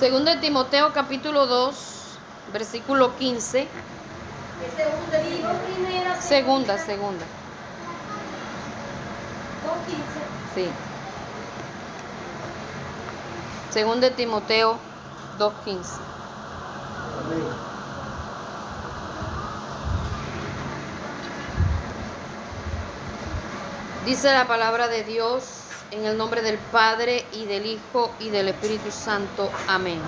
Segundo de Timoteo capítulo 2, versículo 15. segunda. Segunda, segunda. 2.15. Sí. Segundo de Timoteo 2.15. Dice la palabra de Dios en el nombre del Padre y del Hijo y del Espíritu Santo. Amén.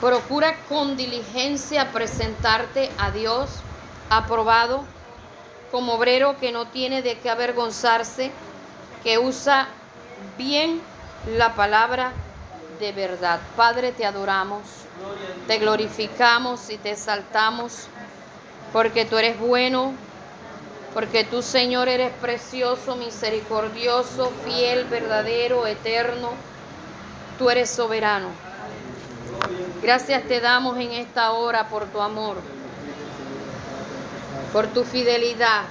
Procura con diligencia presentarte a Dios aprobado como obrero que no tiene de qué avergonzarse, que usa bien la palabra de verdad. Padre, te adoramos, te glorificamos y te exaltamos, porque tú eres bueno, porque tú, Señor, eres precioso, misericordioso, fiel, verdadero, eterno. Tú eres soberano. Gracias te damos en esta hora por tu amor, por tu fidelidad.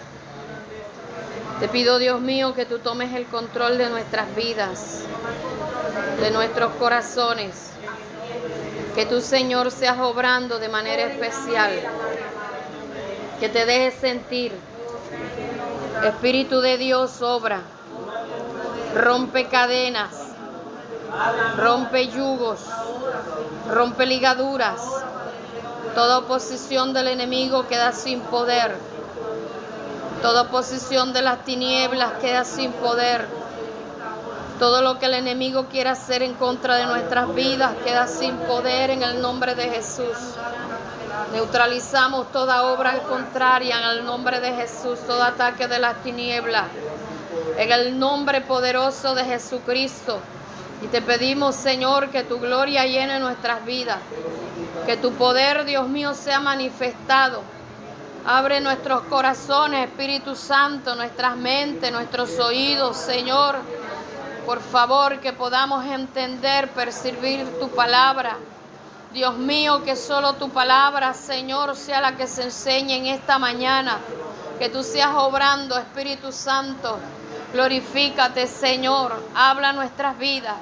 Te pido, Dios mío, que tú tomes el control de nuestras vidas, de nuestros corazones. Que tú, Señor, seas obrando de manera especial. Que te dejes sentir. Espíritu de Dios obra. Rompe cadenas. Rompe yugos. Rompe ligaduras. Toda oposición del enemigo queda sin poder. Toda oposición de las tinieblas queda sin poder. Todo lo que el enemigo quiera hacer en contra de nuestras vidas queda sin poder en el nombre de Jesús. Neutralizamos toda obra contraria en el nombre de Jesús, todo ataque de las tinieblas. En el nombre poderoso de Jesucristo. Y te pedimos, Señor, que tu gloria llene nuestras vidas. Que tu poder, Dios mío, sea manifestado. Abre nuestros corazones, Espíritu Santo, nuestras mentes, nuestros oídos, Señor. Por favor, que podamos entender, percibir tu palabra. Dios mío, que solo tu palabra, Señor, sea la que se enseñe en esta mañana. Que tú seas obrando, Espíritu Santo. Glorifícate, Señor. Habla nuestras vidas.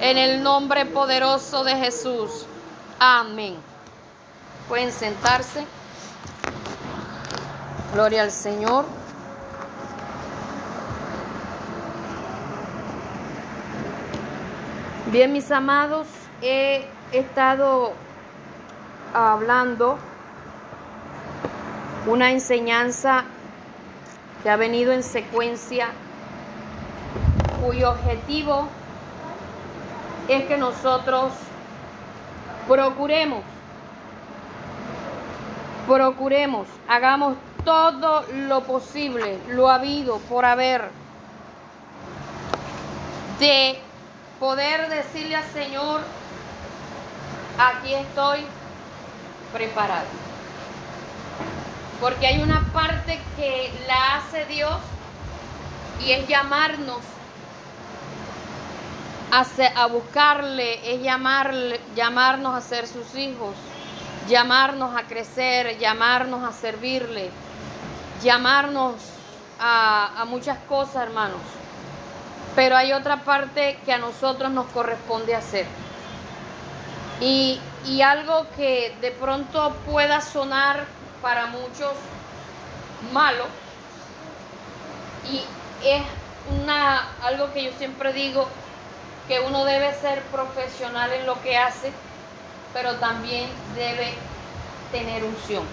En el nombre poderoso de Jesús. Amén. Pueden sentarse. Gloria al Señor. Bien, mis amados, estado hablando una enseñanza que ha venido en secuencia, cuyo objetivo es que nosotros procuremos, procuremos, hagamos todo lo posible, lo habido por haber, de poder decirle al Señor, aquí estoy preparado. Porque hay una parte que la hace Dios y es llamarnos a, a buscarle, es llamarle, llamarnos a ser sus hijos, llamarnos a crecer, llamarnos a servirle, llamarnos a, a muchas cosas, hermanos. Pero hay otra parte que a nosotros nos corresponde hacer. Y, algo que de pronto pueda sonar para muchos malo, y es una, algo que yo siempre digo, que uno debe ser profesional en lo que hace, pero también debe tener unción.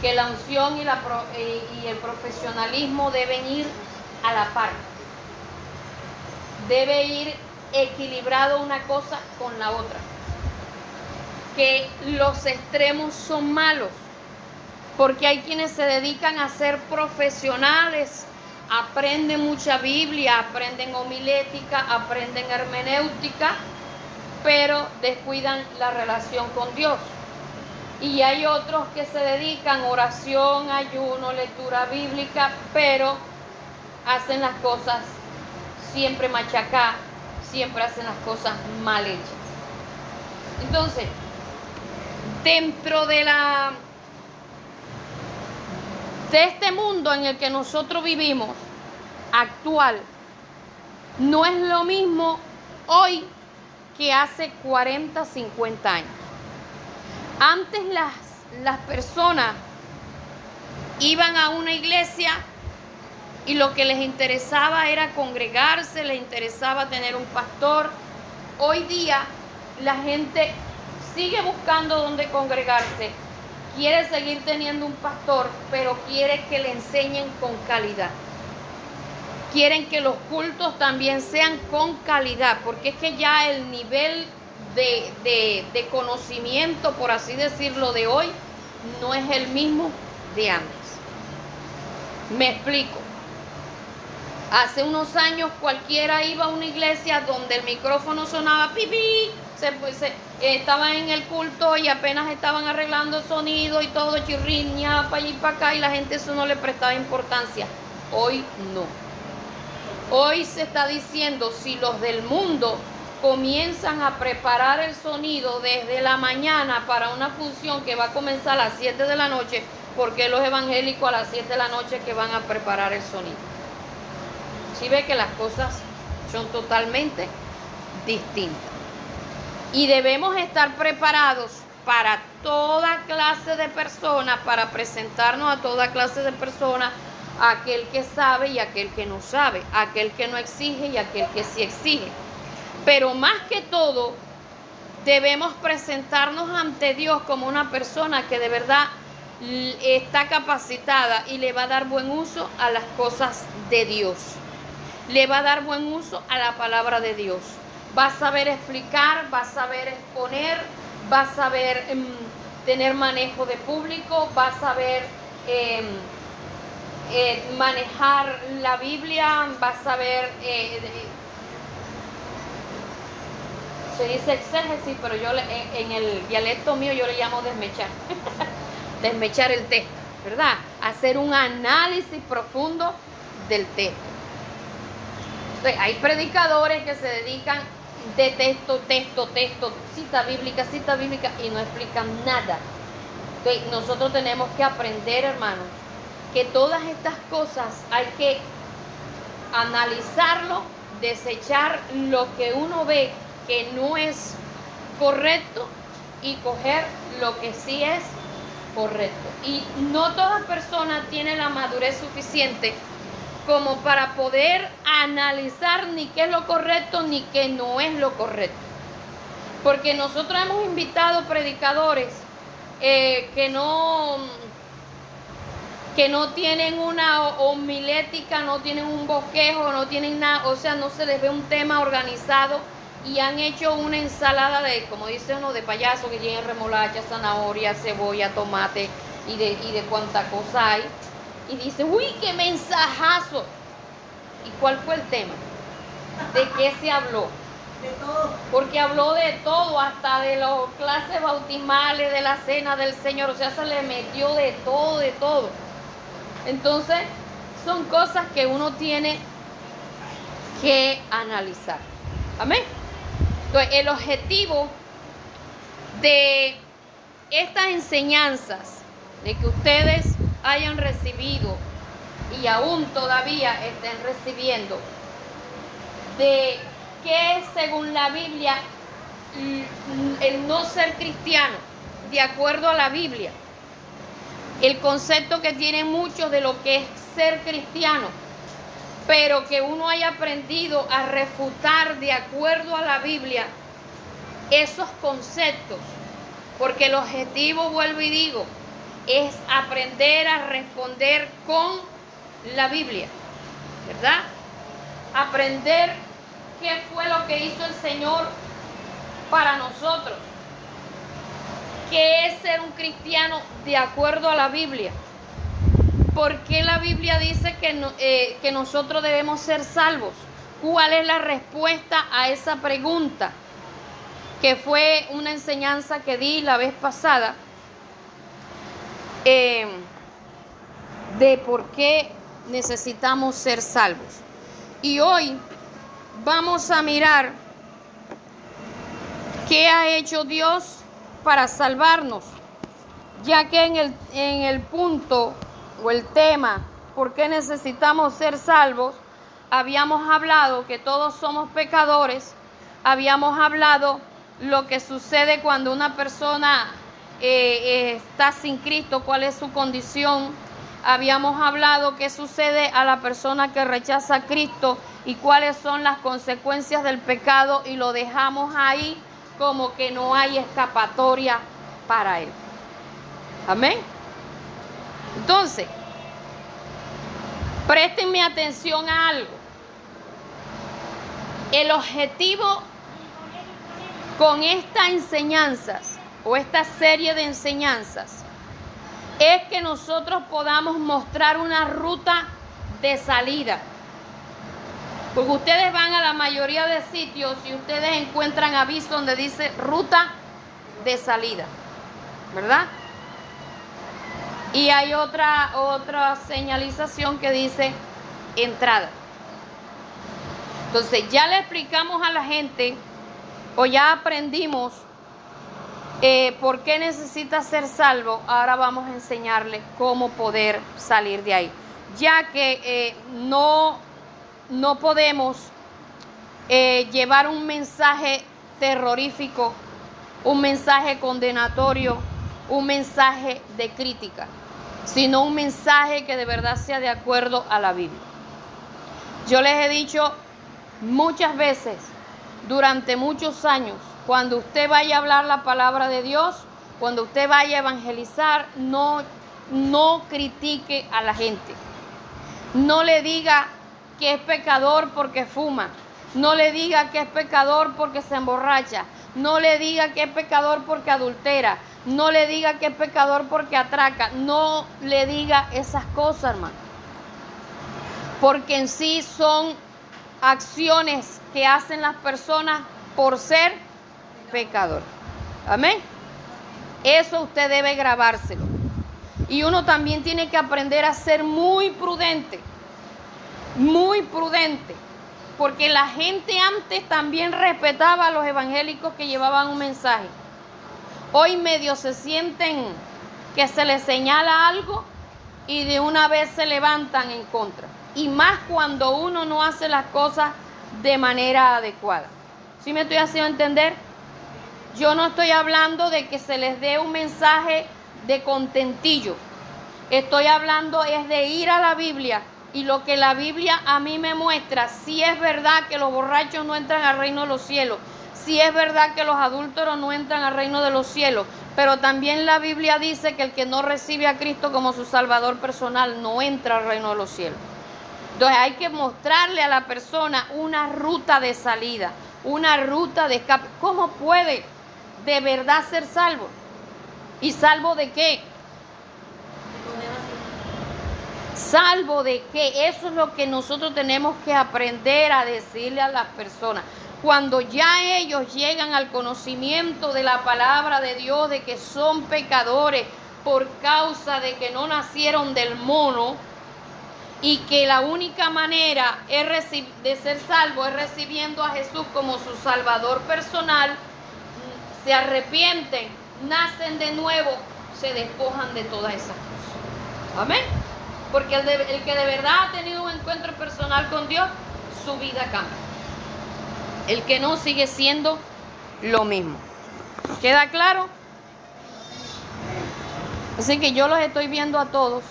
Que la unción y, y el profesionalismo deben ir a la par. Debe ir equilibrado una cosa con la otra. Que los extremos son malos, porque hay quienes se dedican a ser profesionales, aprenden mucha Biblia, aprenden homilética, aprenden hermenéutica, pero descuidan la relación con Dios. Y hay otros que se dedican a oración, ayuno, lectura bíblica, pero hacen las cosas siempre machacá, siempre hacen las cosas mal hechas. Entonces, dentro de la de este mundo en el que nosotros vivimos actual, no es lo mismo hoy que hace 40, 50 años. Antes las, las personas iban a una iglesia y lo que les interesaba era congregarse, les interesaba tener un pastor. Hoy día la gente sigue buscando dónde congregarse, quiere seguir teniendo un pastor, pero quiere que le enseñen con calidad. Quieren que los cultos también sean con calidad, porque es que ya el nivel de, de conocimiento, por así decirlo, de hoy no es el mismo de antes. Me explico. Hace unos años cualquiera iba a una iglesia donde el micrófono sonaba pipí, pues, se, estaba en el culto y apenas estaban arreglando sonido y todo chirriña para allá y para acá y la gente eso no le prestaba importancia. Hoy no. Hoy se está diciendo si los del mundo comienzan a preparar el sonido desde la mañana para una función que va a comenzar a las 7 de la noche, porque los evangélicos a las 7 de la noche que van a preparar el sonido si ve que las cosas son totalmente distintas. Y debemos estar preparados para toda clase de personas, para presentarnos a toda clase de personas, aquel que sabe y aquel que no sabe, aquel que no exige y aquel que sí exige. Pero más que todo, debemos presentarnos ante Dios como una persona que de verdad está capacitada y le va a dar buen uso a las cosas de Dios le va a dar buen uso a la palabra de Dios. Va a saber explicar, va a saber exponer, va a saber em, tener manejo de público, va a saber em, eh, manejar la Biblia, va a saber... Eh, se dice exégesis, pero yo en el dialecto mío yo le llamo desmechar. desmechar el texto, ¿verdad? Hacer un análisis profundo del texto hay predicadores que se dedican de texto, texto, texto, cita bíblica, cita bíblica y no explican nada. nosotros tenemos que aprender, hermanos, que todas estas cosas hay que analizarlo, desechar lo que uno ve que no es correcto y coger lo que sí es correcto. Y no toda persona tiene la madurez suficiente como para poder analizar ni qué es lo correcto ni qué no es lo correcto. Porque nosotros hemos invitado predicadores eh, que no que no tienen una homilética, no tienen un bosquejo, no tienen nada, o sea, no se les ve un tema organizado y han hecho una ensalada de, como dice uno, de payaso que tiene remolacha, zanahoria, cebolla, tomate y de, y de cuánta cosa hay y dice, uy, qué mensajazo. ¿Y cuál fue el tema? ¿De qué se habló? De todo. Porque habló de todo, hasta de las clases bautismales, de la cena del Señor. O sea, se le metió de todo, de todo. Entonces, son cosas que uno tiene que analizar. Amén. Entonces, el objetivo de estas enseñanzas, de que ustedes hayan recibido y aún todavía estén recibiendo, de que según la Biblia el no ser cristiano, de acuerdo a la Biblia, el concepto que tienen muchos de lo que es ser cristiano, pero que uno haya aprendido a refutar de acuerdo a la Biblia esos conceptos, porque el objetivo, vuelvo y digo, es aprender a responder con la Biblia, ¿verdad? Aprender qué fue lo que hizo el Señor para nosotros. ¿Qué es ser un cristiano de acuerdo a la Biblia? ¿Por qué la Biblia dice que, eh, que nosotros debemos ser salvos? ¿Cuál es la respuesta a esa pregunta? Que fue una enseñanza que di la vez pasada eh, de por qué necesitamos ser salvos. Y hoy vamos a mirar qué ha hecho Dios para salvarnos, ya que en el, en el punto o el tema, por qué necesitamos ser salvos, habíamos hablado que todos somos pecadores, habíamos hablado lo que sucede cuando una persona eh, está sin Cristo, cuál es su condición. Habíamos hablado qué sucede a la persona que rechaza a Cristo y cuáles son las consecuencias del pecado y lo dejamos ahí como que no hay escapatoria para él. Amén. Entonces, préstenme atención a algo. El objetivo con estas enseñanzas o esta serie de enseñanzas es que nosotros podamos mostrar una ruta de salida. Porque ustedes van a la mayoría de sitios y ustedes encuentran aviso donde dice ruta de salida. ¿Verdad? Y hay otra, otra señalización que dice entrada. Entonces ya le explicamos a la gente o ya aprendimos eh, por qué necesita ser salvo. Ahora vamos a enseñarle cómo poder salir de ahí. Ya que eh, no, no podemos eh, llevar un mensaje terrorífico, un mensaje condenatorio, un mensaje de crítica sino un mensaje que de verdad sea de acuerdo a la Biblia. Yo les he dicho muchas veces, durante muchos años, cuando usted vaya a hablar la palabra de Dios, cuando usted vaya a evangelizar, no, no critique a la gente. No le diga que es pecador porque fuma. No le diga que es pecador porque se emborracha. No le diga que es pecador porque adultera. No le diga que es pecador porque atraca. No le diga esas cosas, hermano. Porque en sí son acciones que hacen las personas por ser pecador. Amén. Eso usted debe grabárselo. Y uno también tiene que aprender a ser muy prudente. Muy prudente. Porque la gente antes también respetaba a los evangélicos que llevaban un mensaje. Hoy medio se sienten que se les señala algo y de una vez se levantan en contra. Y más cuando uno no hace las cosas de manera adecuada. ¿Sí me estoy haciendo entender? Yo no estoy hablando de que se les dé un mensaje de contentillo. Estoy hablando es de ir a la Biblia y lo que la Biblia a mí me muestra, si es verdad que los borrachos no entran al reino de los cielos, si es verdad que los adúlteros no entran al reino de los cielos, pero también la Biblia dice que el que no recibe a Cristo como su Salvador personal no entra al reino de los cielos. Entonces hay que mostrarle a la persona una ruta de salida, una ruta de escape. ¿Cómo puede de verdad ser salvo? ¿Y salvo de qué? Salvo de qué? Eso es lo que nosotros tenemos que aprender a decirle a las personas cuando ya ellos llegan al conocimiento de la palabra de Dios, de que son pecadores por causa de que no nacieron del mono y que la única manera de ser salvo es recibiendo a Jesús como su Salvador personal, se arrepienten, nacen de nuevo, se despojan de todas esas cosas. Amén. Porque el, que de verdad ha tenido un encuentro personal con Dios, su vida cambia. El que no sigue siendo lo mismo. ¿Queda claro? Así que yo los estoy viendo a todos.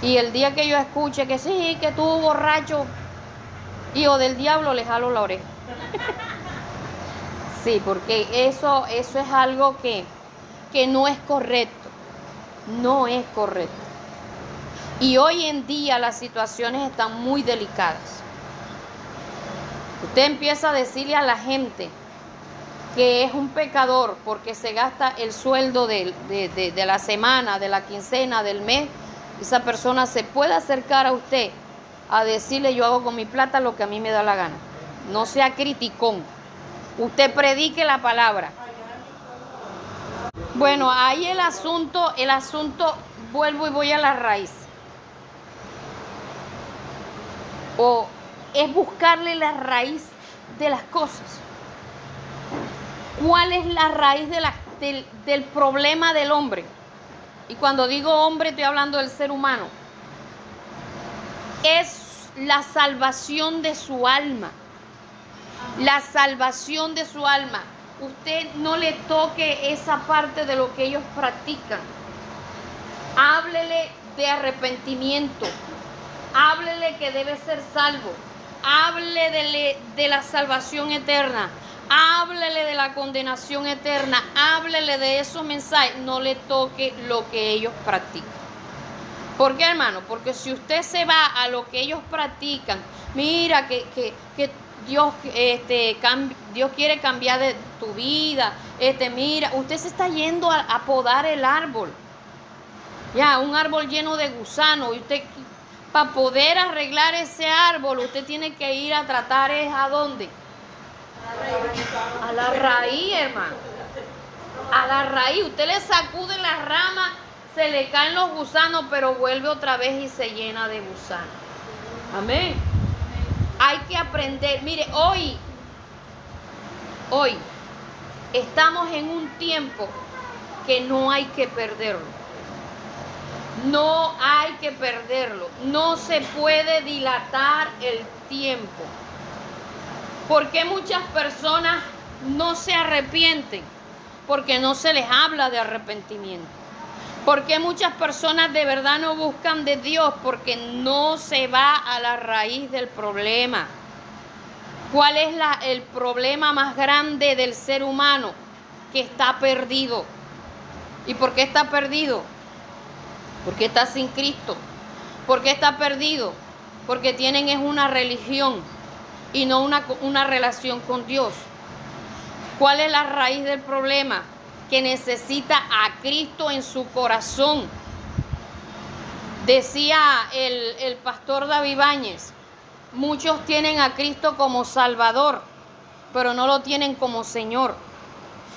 Y el día que yo escuche que sí, que tú borracho, hijo del diablo, le jalo la oreja. Sí, porque eso, eso es algo que, que no es correcto. No es correcto. Y hoy en día las situaciones están muy delicadas. Usted empieza a decirle a la gente que es un pecador porque se gasta el sueldo de, la semana, de la quincena, del mes. Esa persona se puede acercar a usted a decirle yo hago con mi plata lo que a mí me da la gana. No sea criticón. Usted predique la palabra. Bueno, ahí el asunto, el asunto, vuelvo y voy a la raíz. O es buscarle la raíz de las cosas. ¿Cuál es la raíz del, del problema del hombre? Y cuando digo hombre estoy hablando del ser humano. Es la salvación de su alma. La salvación de su alma. Usted no le toque esa parte de lo que ellos practican. Háblele de arrepentimiento. Háblele que debe ser salvo. Háblele de, la salvación eterna. Háblele de la condenación eterna. Háblele de esos mensajes. No le toque lo que ellos practican. ¿Por qué, hermano? Porque si usted se va a lo que ellos practican, mira que, que, Dios, este, Dios quiere cambiar de tu vida. Este, mira, usted se está yendo a, a podar el árbol. Ya, un árbol lleno de gusanos. Y usted, para poder arreglar ese árbol, usted tiene que ir a tratar es a dónde? A la raíz, hermano. A la raíz. Usted le sacude las ramas, se le caen los gusanos, pero vuelve otra vez y se llena de gusanos. Amén. Hay que aprender. Mire, hoy, hoy, estamos en un tiempo que no hay que perderlo. No hay que perderlo. No se puede dilatar el tiempo. ¿Por qué muchas personas no se arrepienten? Porque no se les habla de arrepentimiento. ¿Por qué muchas personas de verdad no buscan de Dios? Porque no se va a la raíz del problema. ¿Cuál es el problema más grande del ser humano? Que está perdido. ¿Y por qué está perdido? Porque está sin Cristo. ¿Por qué está perdido? Porque tienen es una religión y no una, una relación con Dios. ¿Cuál es la raíz del problema? Que necesita a Cristo en su corazón. Decía el, el pastor David Báñez, muchos tienen a Cristo como Salvador, pero no lo tienen como Señor.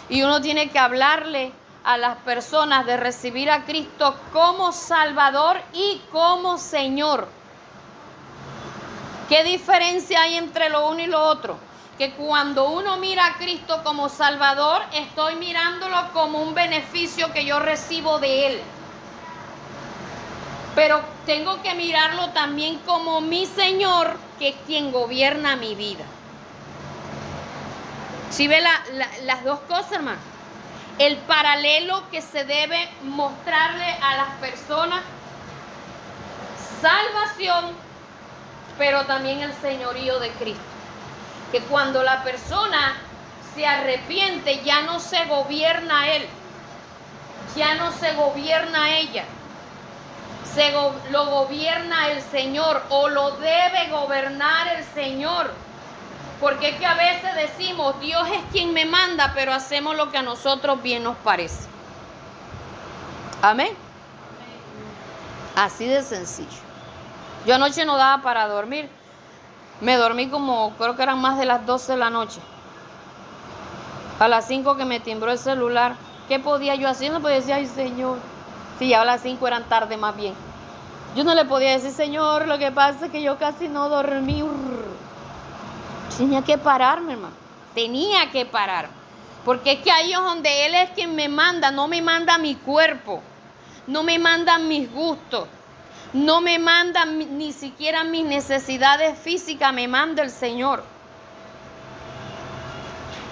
Y uno tiene que hablarle a las personas de recibir a Cristo como Salvador y como Señor. ¿Qué diferencia hay entre lo uno y lo otro? Que cuando uno mira a Cristo como Salvador, estoy mirándolo como un beneficio que yo recibo de Él. Pero tengo que mirarlo también como mi Señor, que es quien gobierna mi vida. Si ve las dos cosas, hermano? El paralelo que se debe mostrarle a las personas, salvación pero también el señorío de Cristo. Que cuando la persona se arrepiente, ya no se gobierna él, ya no se gobierna ella, se lo gobierna el Señor o lo debe gobernar el Señor. Porque es que a veces decimos, Dios es quien me manda, pero hacemos lo que a nosotros bien nos parece. Amén. Así de sencillo. Yo anoche no daba para dormir. Me dormí como, creo que eran más de las 12 de la noche. A las 5 que me timbró el celular. ¿Qué podía yo hacer? No podía decir, ay Señor. Sí, ya a las 5 eran tarde más bien. Yo no le podía decir, Señor, lo que pasa es que yo casi no dormí. Tenía que pararme, hermano. Tenía que parar. Porque es que ahí es donde Él es quien me manda. No me manda mi cuerpo. No me mandan mis gustos. No me manda ni siquiera mis necesidades físicas, me manda el Señor.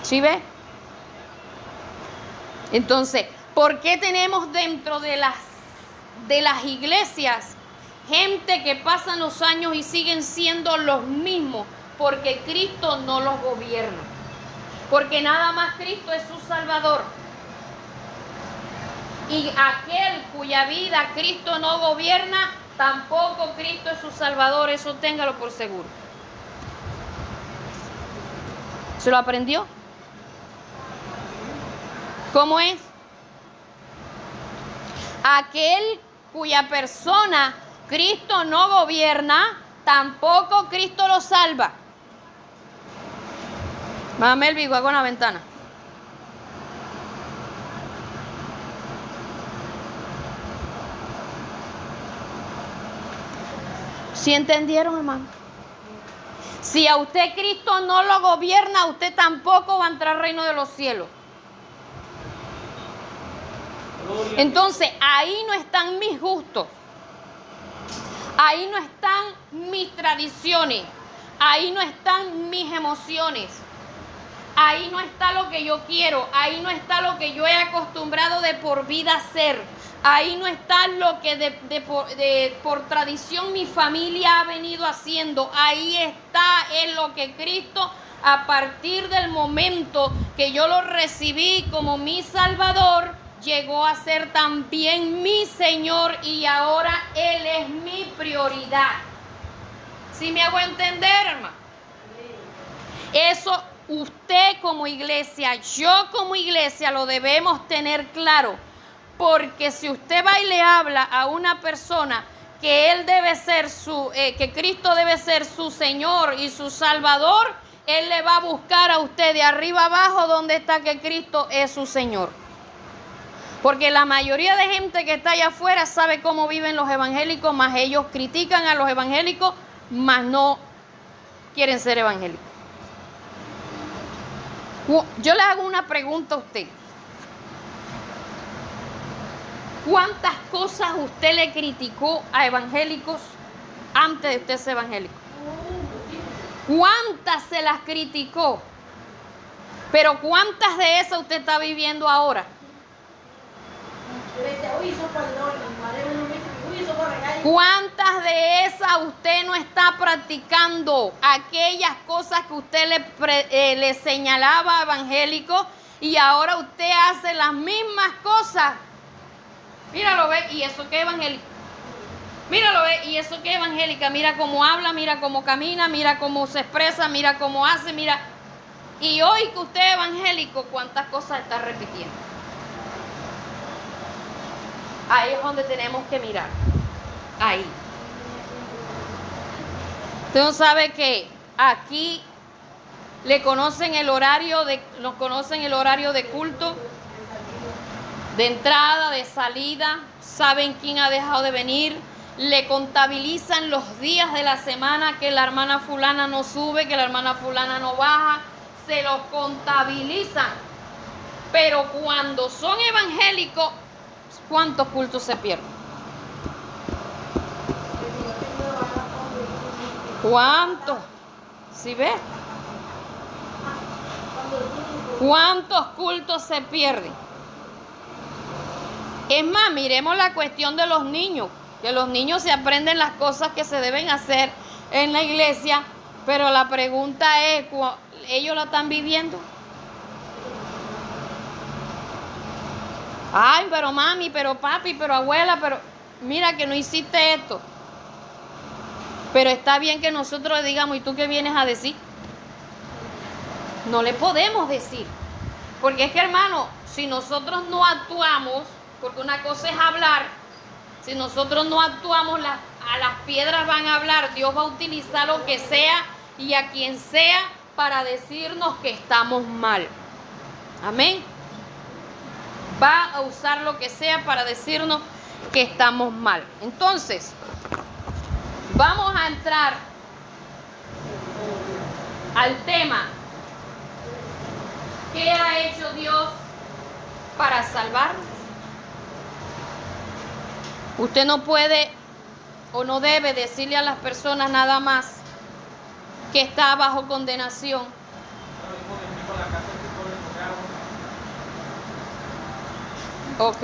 ¿Sí ve? Entonces, ¿por qué tenemos dentro de las, de las iglesias gente que pasan los años y siguen siendo los mismos? Porque Cristo no los gobierna. Porque nada más Cristo es su Salvador. Y aquel cuya vida Cristo no gobierna, Tampoco Cristo es su Salvador, eso téngalo por seguro. ¿Se lo aprendió? ¿Cómo es? Aquel cuya persona Cristo no gobierna, tampoco Cristo lo salva. Máame el bigo con la ventana. ¿Sí entendieron, hermano? Si a usted Cristo no lo gobierna, usted tampoco va a entrar al reino de los cielos. Entonces, ahí no están mis gustos. Ahí no están mis tradiciones. Ahí no están mis emociones. ahí no está lo que yo quiero, ahí no está lo que yo he acostumbrado de por vida hacer, ahí no está lo que de, por tradición mi familia ha venido haciendo, ahí está en lo que Cristo a partir del momento que yo lo recibí como mi Salvador, llegó a ser también mi Señor y ahora Él es mi prioridad. ¿Sí me hago entender, hermano? Eso usted como iglesia, yo como iglesia lo debemos tener claro. Porque si usted va y le habla a una persona que él debe ser su, eh, que Cristo debe ser su Señor y su Salvador, él le va a buscar a usted de arriba abajo donde está que Cristo es su Señor. Porque la mayoría de gente que está allá afuera sabe cómo viven los evangélicos, más ellos critican a los evangélicos, más no quieren ser evangélicos. Yo le hago una pregunta a usted. ¿Cuántas cosas usted le criticó a evangélicos antes de usted ser evangélico? ¿Cuántas se las criticó? Pero ¿cuántas de esas usted está viviendo ahora? ¿Cuántas de esas usted no está practicando? Aquellas cosas que usted le, eh, señalaba a evangélico y ahora usted hace las mismas cosas. Míralo, ve, y eso que es evangélico. Míralo, ve, y eso que evangélica. Mira cómo habla, mira cómo camina, mira cómo se expresa, mira cómo hace, mira. Y hoy que usted es evangélico, ¿cuántas cosas está repitiendo? Ahí es donde tenemos que mirar. Ahí. Usted no sabe que aquí le conocen el horario de, nos conocen el horario de culto, de entrada, de salida, saben quién ha dejado de venir, le contabilizan los días de la semana que la hermana fulana no sube, que la hermana fulana no baja, se los contabilizan. Pero cuando son evangélicos, ¿cuántos cultos se pierden? ¿Cuántos? ¿Sí ves? ¿Cuántos cultos se pierden? Es más, miremos la cuestión de los niños, que los niños se aprenden las cosas que se deben hacer en la iglesia, pero la pregunta es, ¿cu- ¿ellos la están viviendo? Ay, pero mami, pero papi, pero abuela, pero mira que no hiciste esto. Pero está bien que nosotros le digamos, ¿y tú qué vienes a decir? No le podemos decir. Porque es que, hermano, si nosotros no actuamos, porque una cosa es hablar, si nosotros no actuamos, a las piedras van a hablar, Dios va a utilizar lo que sea y a quien sea para decirnos que estamos mal. Amén. Va a usar lo que sea para decirnos que estamos mal. Entonces, vamos a entrar al tema. ¿Qué ha hecho Dios para salvarnos? Usted no puede o no debe decirle a las personas nada más que está bajo condenación. Ok.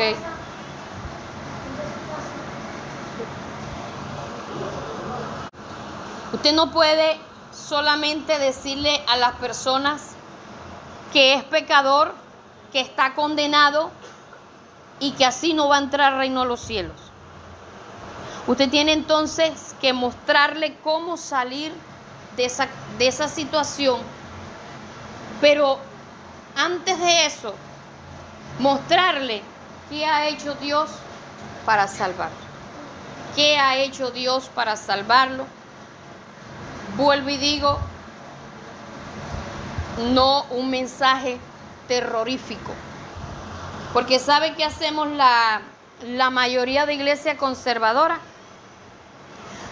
Usted no puede solamente decirle a las personas que es pecador, que está condenado y que así no va a entrar al reino de los cielos. Usted tiene entonces que mostrarle cómo salir de esa, de esa situación. Pero antes de eso, mostrarle qué ha hecho Dios para salvarlo. ¿Qué ha hecho Dios para salvarlo? Vuelvo y digo, no un mensaje terrorífico. Porque ¿sabe qué hacemos la, la mayoría de iglesia conservadora?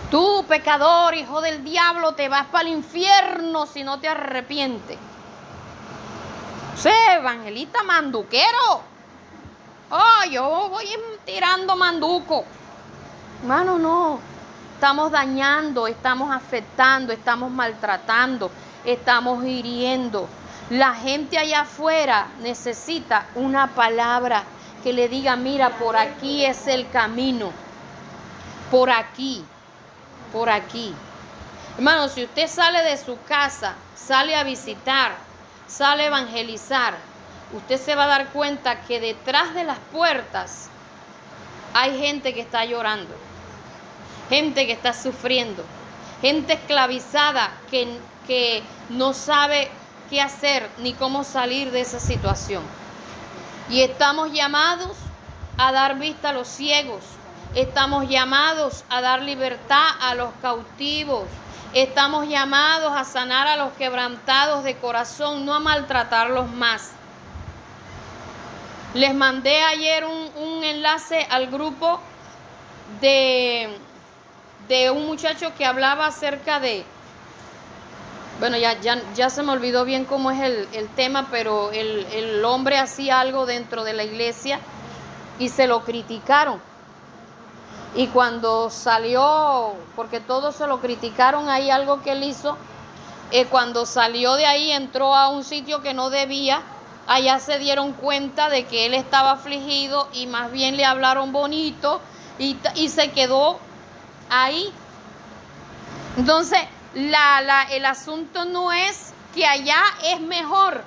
Tú, pecador, hijo del diablo, te vas para el infierno si no te arrepientes. Sí, evangelista manduquero. Oh, yo voy tirando manduco. Hermano, no. Estamos dañando, estamos afectando, estamos maltratando, estamos hiriendo. La gente allá afuera necesita una palabra que le diga, mira, por aquí es el camino. Por aquí, por aquí. Hermano, si usted sale de su casa, sale a visitar, sale a evangelizar, usted se va a dar cuenta que detrás de las puertas hay gente que está llorando, gente que está sufriendo, gente esclavizada que, que no sabe qué hacer ni cómo salir de esa situación. Y estamos llamados a dar vista a los ciegos, estamos llamados a dar libertad a los cautivos, estamos llamados a sanar a los quebrantados de corazón, no a maltratarlos más. Les mandé ayer un, enlace al grupo de, de un muchacho que hablaba acerca de, bueno, ya, ya, ya, se me olvidó bien cómo es el, tema, pero el, el, hombre hacía algo dentro de la iglesia y se lo criticaron. Y cuando salió, porque todos se lo criticaron ahí algo que él hizo, eh, cuando salió de ahí entró a un sitio que no debía allá se dieron cuenta de que él estaba afligido y más bien le hablaron bonito y, se quedó ahí. Entonces, la, el asunto no es que allá es mejor.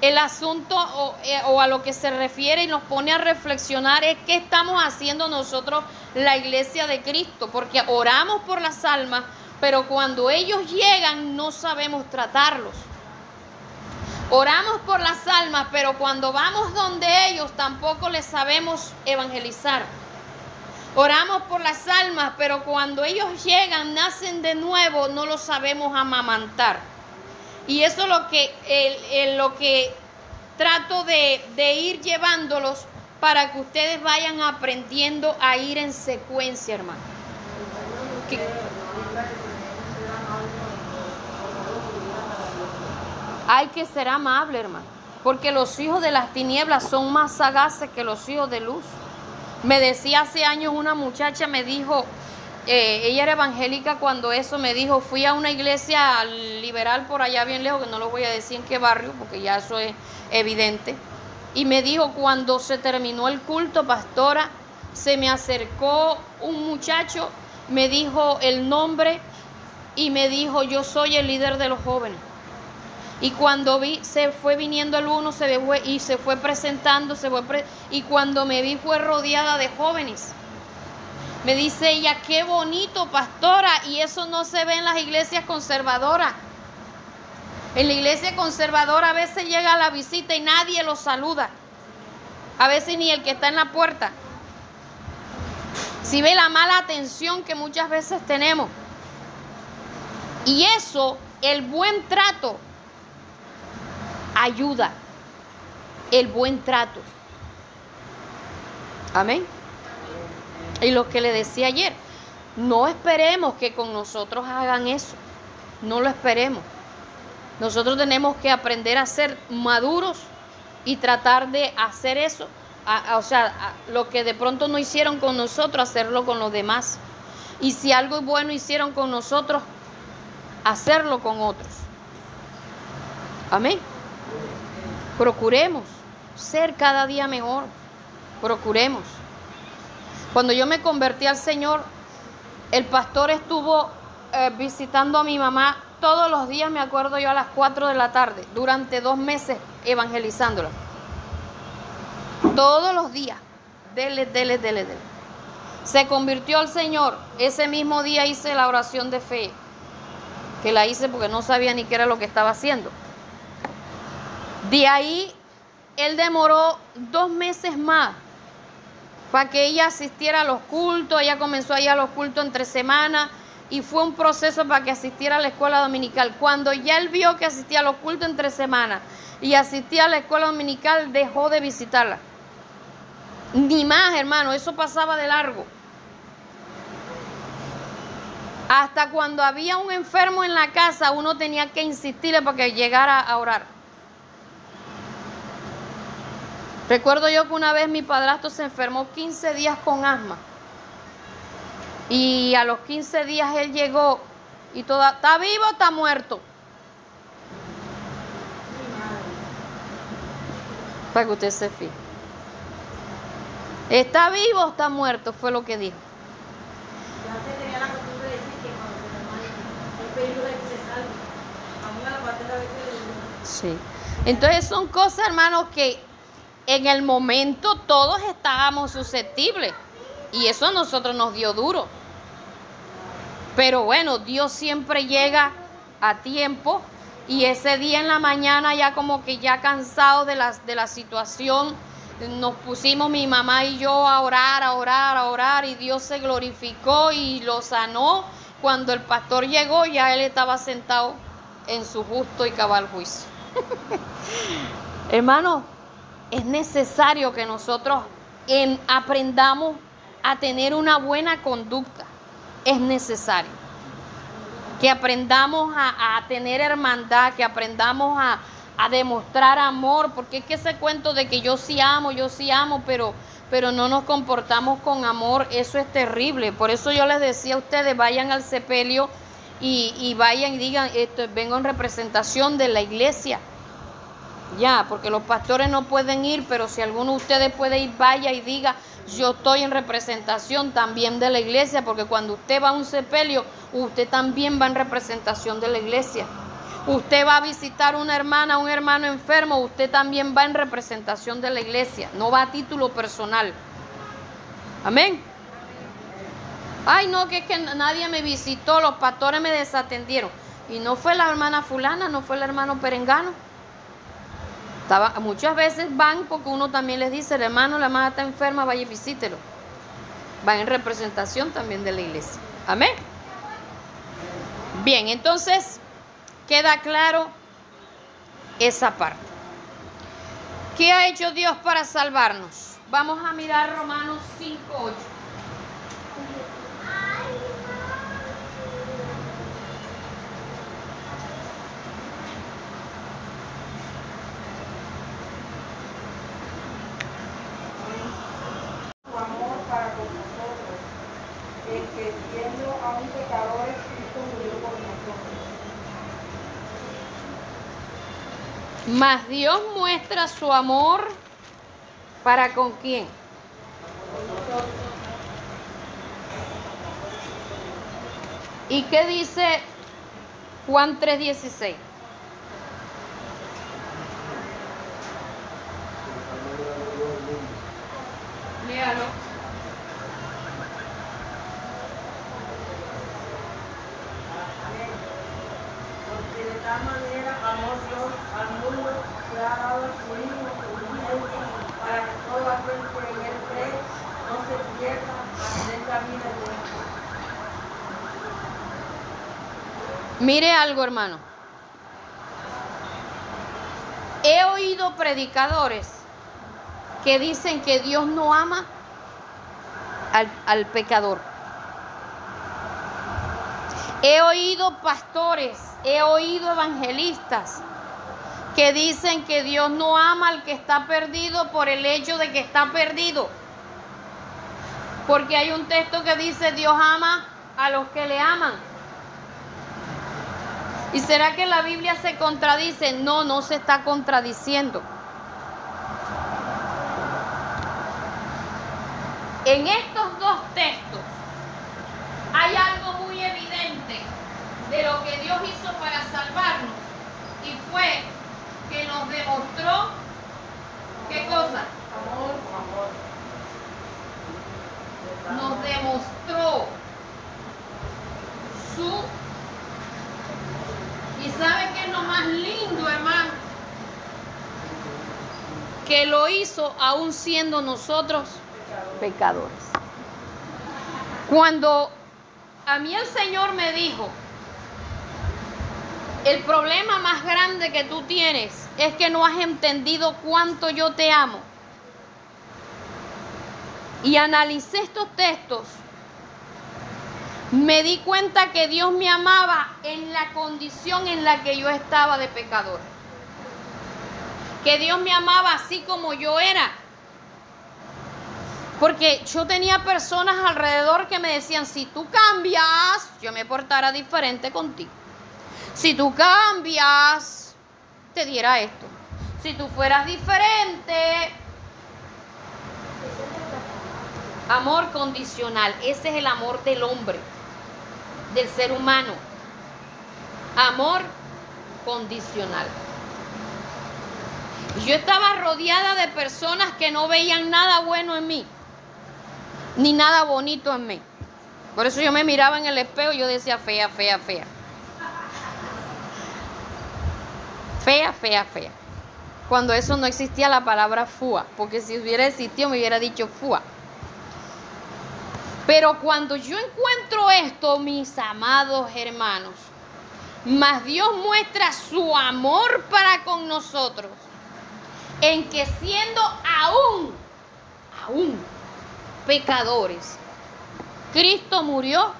El asunto o, eh, o, a lo que se refiere y nos pone a reflexionar es qué estamos haciendo nosotros la iglesia de Cristo, porque oramos por las almas, pero cuando ellos llegan no sabemos tratarlos. Oramos por las almas, pero cuando vamos donde ellos tampoco les sabemos evangelizar. Oramos por las almas, pero cuando ellos llegan, nacen de nuevo, no los sabemos amamantar. Y eso es lo que, lo que trato de, de ir llevándolos para que ustedes vayan aprendiendo a ir en secuencia, hermano. Hay que ser amable, hermano, porque los hijos de las tinieblas son más sagaces que los hijos de luz. Me decía hace años una muchacha, me dijo, eh, ella era evangélica cuando eso me dijo, fui a una iglesia liberal por allá bien lejos, que no lo voy a decir en qué barrio, porque ya eso es evidente. Y me dijo, cuando se terminó el culto, pastora, se me acercó un muchacho, me dijo el nombre y me dijo, yo soy el líder de los jóvenes. Y cuando vi, se fue viniendo el uno se fue, y se fue presentando, se fue y cuando me vi fue rodeada de jóvenes. Me dice ella, qué bonito, pastora, y eso no se ve en las iglesias conservadoras. En la iglesia conservadora a veces llega la visita y nadie lo saluda. A veces ni el que está en la puerta. Si ve la mala atención que muchas veces tenemos. Y eso, el buen trato, ayuda, el buen trato. Amén. Y lo que le decía ayer, no esperemos que con nosotros hagan eso. No lo esperemos. Nosotros tenemos que aprender a ser maduros y tratar de hacer eso. o sea, lo que de pronto no hicieron con nosotros, hacerlo con los demás. Y si algo bueno hicieron con nosotros, hacerlo con otros. Amén. Procuremos ser cada día mejor. Procuremos. Cuando yo me convertí al Señor, el pastor estuvo eh, visitando a mi mamá todos los días, me acuerdo yo, a las 4 de la tarde, durante dos meses evangelizándola. Todos los días. Dele, dele, dele, dele. Se convirtió al Señor. Ese mismo día hice la oración de fe, que la hice porque no sabía ni qué era lo que estaba haciendo. De ahí él demoró dos meses más para que ella asistiera a los cultos. Ella comenzó a ir a los cultos entre semanas y fue un proceso para que asistiera a la escuela dominical. Cuando ya él vio que asistía a los cultos entre semanas y asistía a la escuela dominical, dejó de visitarla. Ni más, hermano, eso pasaba de largo. Hasta cuando había un enfermo en la casa, uno tenía que insistirle para que llegara a orar. Recuerdo yo que una vez mi padrastro se enfermó 15 días con asma. Y a los 15 días él llegó y toda, ¿está vivo o está muerto? Para que usted se fije. ¿Está vivo o está muerto? Fue lo que dijo. Yo antes tenía la costumbre de decir que cuando se me muere, hay peligro de que se salve. Aún a la parte de la vez que Sí. Entonces son cosas, hermanos, que en el momento todos estábamos susceptibles. Y eso a nosotros nos dio duro. Pero bueno, Dios siempre llega a tiempo. Y ese día en la mañana ya como que ya cansado de la, de la situación, nos pusimos mi mamá y yo a orar, a orar, a orar. Y Dios se glorificó y lo sanó. Cuando el pastor llegó ya él estaba sentado en su justo y cabal juicio. Hermano, es necesario que nosotros en- aprendamos a tener una buena conducta. Es necesario. Que aprendamos a, tener hermandad, que aprendamos a, a demostrar amor, porque es que ese cuento de que yo sí amo, yo sí amo, pero, pero no nos comportamos con amor, eso es terrible. Por eso yo les decía a ustedes, vayan al sepelio y, y vayan y digan, esto, vengo en representación de la iglesia. Ya, porque los pastores no pueden ir, pero si alguno de ustedes puede ir, vaya y diga, yo estoy en representación también de la iglesia, porque cuando usted va a un sepelio, usted también va en representación de la iglesia. Usted va a visitar una hermana, un hermano enfermo, usted también va en representación de la iglesia, no va a título personal. Amén. Ay, no, que es que nadie me visitó, los pastores me desatendieron. Y no fue la hermana fulana, no fue el hermano perengano. Muchas veces van porque uno también les dice, el hermano, la hermana está enferma, vaya y visítelo. Va en representación también de la iglesia. Amén. Bien, entonces queda claro esa parte. ¿Qué ha hecho Dios para salvarnos? Vamos a mirar Romanos 5, 8. su amor para con nosotros, el que siendo aún pecadores, Cristo murió por nosotros. Mas Dios muestra su amor para con quién. ¿Y qué dice Juan 3:16? Léalo. Porque de tal manera amó Dios al mundo que ha dado a su Hijo unigénito para que todo aquel que en él cree no se pierda, mas tenga vida eterna. Mire algo, hermano. He oído predicadores que dicen que Dios no ama al, al pecador. He oído pastores, he oído evangelistas que dicen que Dios no ama al que está perdido por el hecho de que está perdido. Porque hay un texto que dice Dios ama a los que le aman. ¿Y será que la Biblia se contradice? No, no se está contradiciendo. En estos dos textos hay algo muy evidente de lo que Dios hizo para salvarnos y fue que nos demostró qué cosa? Nos demostró su y sabe qué es lo más lindo, hermano, que lo hizo aún siendo nosotros pecadores. Cuando a mí el Señor me dijo, el problema más grande que tú tienes es que no has entendido cuánto yo te amo. Y analicé estos textos, me di cuenta que Dios me amaba en la condición en la que yo estaba de pecador. Que Dios me amaba así como yo era. Porque yo tenía personas alrededor que me decían, si tú cambias, yo me portara diferente contigo. Si tú cambias, te diera esto. si tú fueras diferente. Amor condicional, ese es el amor del hombre, del ser humano. Amor condicional. Yo estaba rodeada de personas que no veían nada bueno en mí, ni nada bonito en mí. Por eso yo me miraba en el espejo y yo decía fea, fea, fea. Fea, fea, fea. Cuando eso no existía la palabra fua, porque si hubiera existido me hubiera dicho fua. Pero cuando yo encuentro esto, mis amados hermanos, más Dios muestra su amor para con nosotros, en que siendo aún, aún pecadores, Cristo murió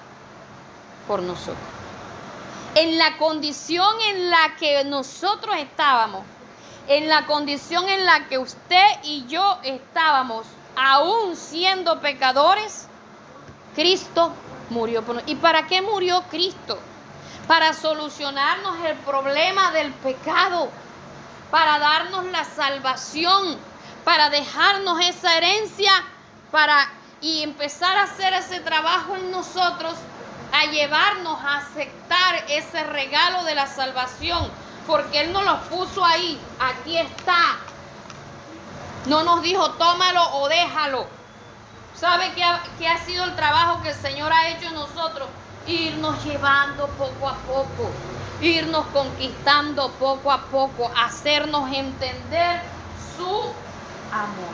por nosotros. En la condición en la que nosotros estábamos, en la condición en la que usted y yo estábamos, aún siendo pecadores, Cristo murió por nosotros. ¿Y para qué murió Cristo? Para solucionarnos el problema del pecado, para darnos la salvación, para dejarnos esa herencia, para y empezar a hacer ese trabajo en nosotros, a llevarnos a aceptar ese regalo de la salvación, porque Él nos lo puso ahí, aquí está. No nos dijo tómalo o déjalo. ¿Sabe qué ha, sido el trabajo que el Señor ha hecho en nosotros? Irnos llevando poco a poco, irnos conquistando poco a poco, hacernos entender su amor.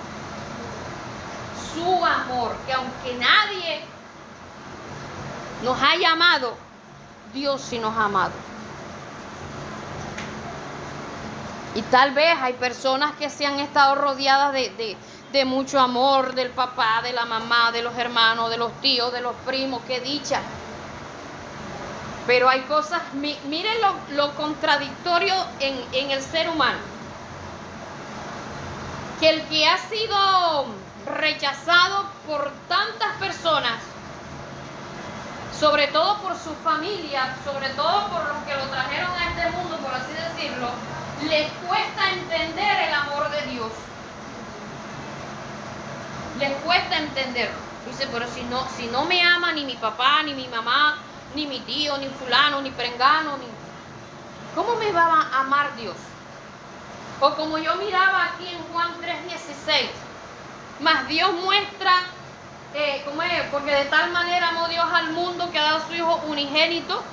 Su amor, que aunque nadie nos ha llamado, Dios sí nos ha amado. Y tal vez hay personas que se han estado rodeadas de, de, de mucho amor del papá, de la mamá, de los hermanos, de los tíos, de los primos, qué dicha. Pero hay cosas, mi- miren lo, lo contradictorio en, en el ser humano. Que el que ha sido rechazado por tantas personas, sobre todo por su familia, sobre todo por los que lo trajeron a este mundo, por así decirlo, les cuesta entender el amor de Dios les cuesta entenderlo. Dice, pero si no, si no me ama ni mi papá, ni mi mamá, ni mi tío, ni fulano, ni prengano, ni... ¿Cómo me va a amar Dios? O como yo miraba aquí en Juan 3:16, más Dios muestra, eh, ¿cómo es? Porque de tal manera amó Dios al mundo que ha dado a su Hijo unigénito,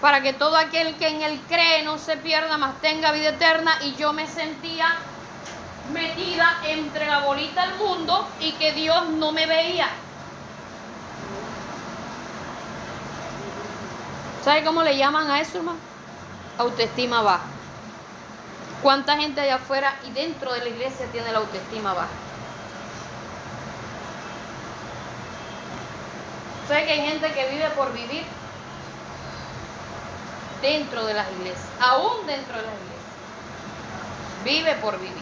para que todo aquel que en Él cree no se pierda, mas tenga vida eterna. Y yo me sentía metida entre la bolita del mundo y que Dios no me veía. ¿Sabe cómo le llaman a eso, hermano? Autoestima baja. ¿Cuánta gente allá afuera y dentro de la iglesia tiene la autoestima baja? ¿Sabe que hay gente que vive por vivir? Dentro de las iglesias, aún dentro de las iglesias. Vive por vivir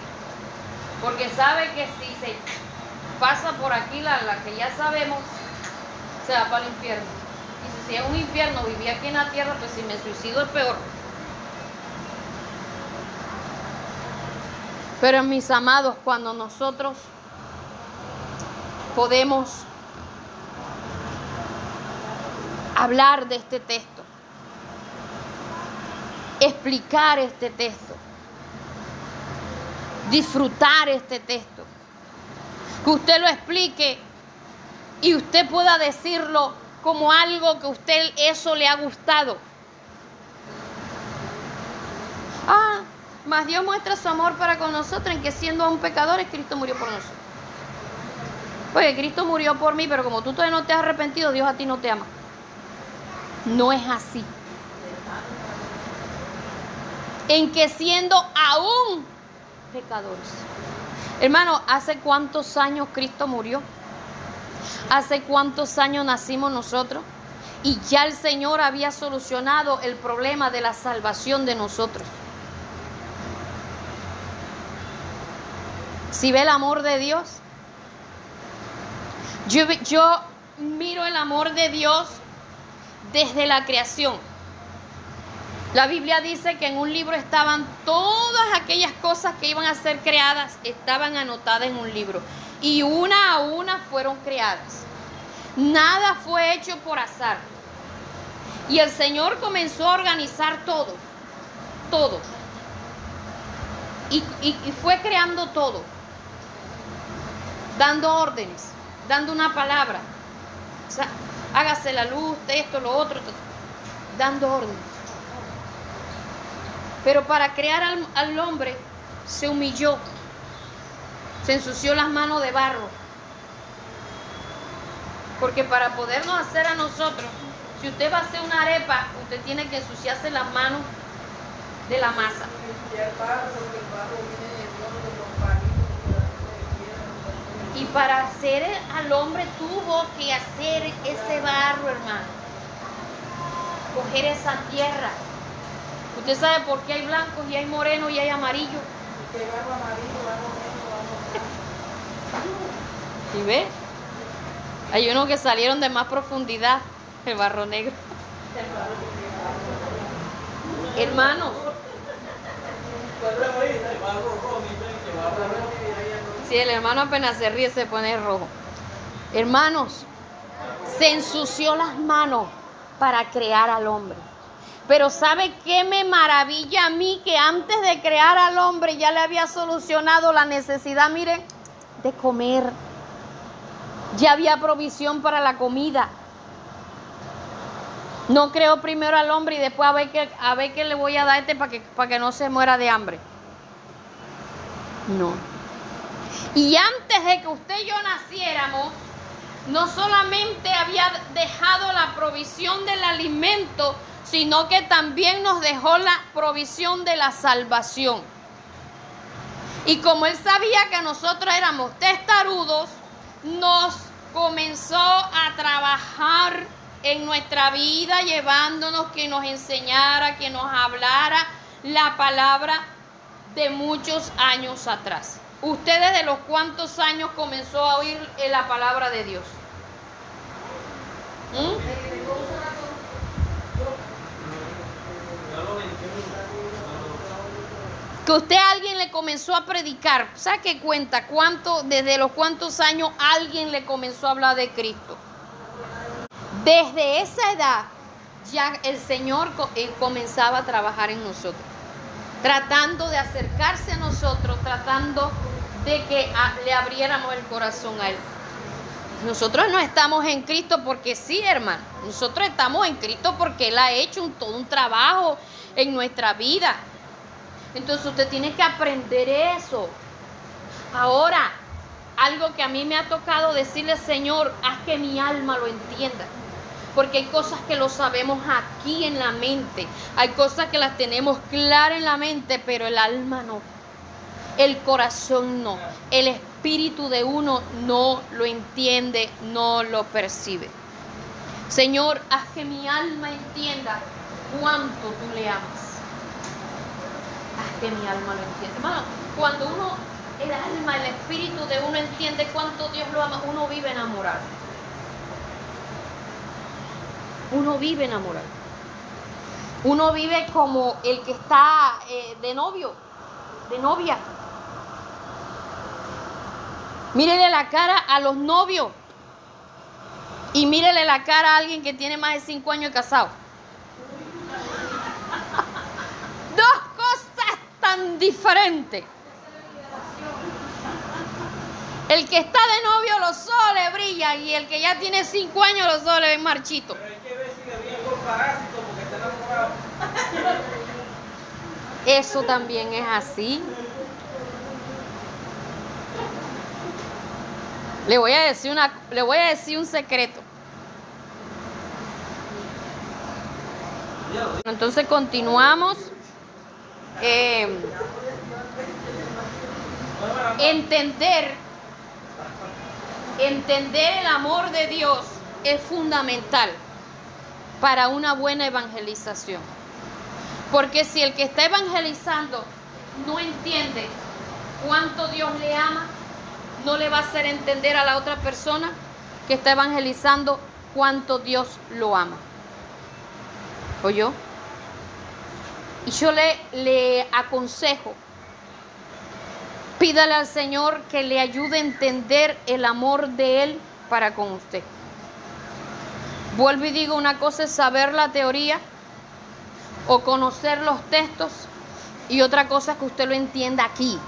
porque sabe que si se pasa por aquí la, la que ya sabemos, se va para el infierno. Y si es un infierno, vivir aquí en la tierra, pues si me suicido es peor. Pero mis amados, cuando nosotros podemos hablar de este texto, explicar este texto, disfrutar este texto. Que usted lo explique y usted pueda decirlo como algo que a usted eso le ha gustado. Ah, más Dios muestra su amor para con nosotros en que siendo aún pecadores, Cristo murió por nosotros. Oye, Cristo murió por mí, pero como tú todavía no te has arrepentido, Dios a ti no te ama. No es así. En que siendo aún pecadores. Hermano, ¿hace cuántos años Cristo murió? ¿Hace cuántos años nacimos nosotros? Y ya el Señor había solucionado el problema de la salvación de nosotros. Si ve el amor de Dios, yo, yo miro el amor de Dios desde la creación. La Biblia dice que en un libro estaban todas aquellas cosas que iban a ser creadas, estaban anotadas en un libro. Y una a una fueron creadas. Nada fue hecho por azar. Y el Señor comenzó a organizar todo, todo. Y, fue creando todo, dando órdenes, dando una palabra. O sea, hágase la luz, esto, lo otro, dando órdenes. Pero para crear al, al hombre se humilló, se ensució las manos de barro. Porque para podernos hacer a nosotros, si usted va a hacer una arepa, usted tiene que ensuciarse las manos de la masa. Y para hacer al hombre tuvo que hacer ese barro, hermano. Coger esa tierra. Usted sabe por qué hay blancos y hay morenos y hay amarillos. ¿Y ve? Hay unos que salieron de más profundidad, el barro negro. Hermanos, si el hermano apenas se ríe se pone rojo. Hermanos, se ensució las manos para crear al hombre. Pero ¿sabe qué me maravilla a mí? Que antes de crear al hombre ya le había solucionado la necesidad, miren, de comer. Ya había provisión para la comida. No creó primero al hombre y después a ver qué, a ver qué le voy a dar este para que, para que no se muera de hambre. No. Y antes de que usted y yo naciéramos, no solamente había dejado la provisión del alimento, sino que también nos dejó la provisión de la salvación. Y como él sabía que nosotros éramos testarudos, nos comenzó a trabajar en nuestra vida, llevándonos que nos enseñara, que nos hablara la palabra de muchos años atrás. ¿Usted desde los cuántos años comenzó a oír la palabra de Dios? ¿Mm? Usted a alguien le comenzó a predicar, saque cuenta cuánto, desde los cuántos años alguien le comenzó a hablar de Cristo. Desde esa edad ya el Señor eh, comenzaba a trabajar en nosotros, tratando de acercarse a nosotros, tratando de que le abriéramos el corazón a Él. Nosotros no estamos en Cristo porque sí, hermano. Nosotros estamos en Cristo porque Él ha hecho un- todo un trabajo en nuestra vida. Entonces usted tiene que aprender eso. Ahora, algo que a mí me ha tocado decirle, Señor, haz que mi alma lo entienda. Porque hay cosas que lo sabemos aquí en la mente. Hay cosas que las tenemos claras en la mente, pero el alma no. El corazón no. El espíritu de uno no lo entiende, no lo percibe. Señor, haz que mi alma entienda cuánto tú le amas. Que mi alma lo entienda. Hermano, cuando uno, el alma, el espíritu de uno entiende cuánto Dios lo ama, uno vive enamorado. Uno vive enamorado. Uno vive como el que está eh, de novio, de novia. Mírele la cara a los novios y mírele la cara a alguien que tiene más de cinco años de casado. Cosas tan diferentes. El que está de novio los le brillan y el que ya tiene cinco años los le ven marchitos. Pero hay que ver si le viene con parásito porque está enamorado. Eso también es así. Le voy a decir una, le voy a decir un secreto. Entonces continuamos. Eh, entender, entender el amor de Dios es fundamental para una buena evangelización. Porque si el que está evangelizando no entiende cuánto Dios le ama, no le va a hacer entender a la otra persona que está evangelizando cuánto Dios lo ama. ¿Oyó? Y yo le, le aconsejo, pídale al Señor que le ayude a entender el amor de Él para con usted. Vuelvo y digo, una cosa es saber la teoría o conocer los textos y otra cosa es que usted lo entienda aquí.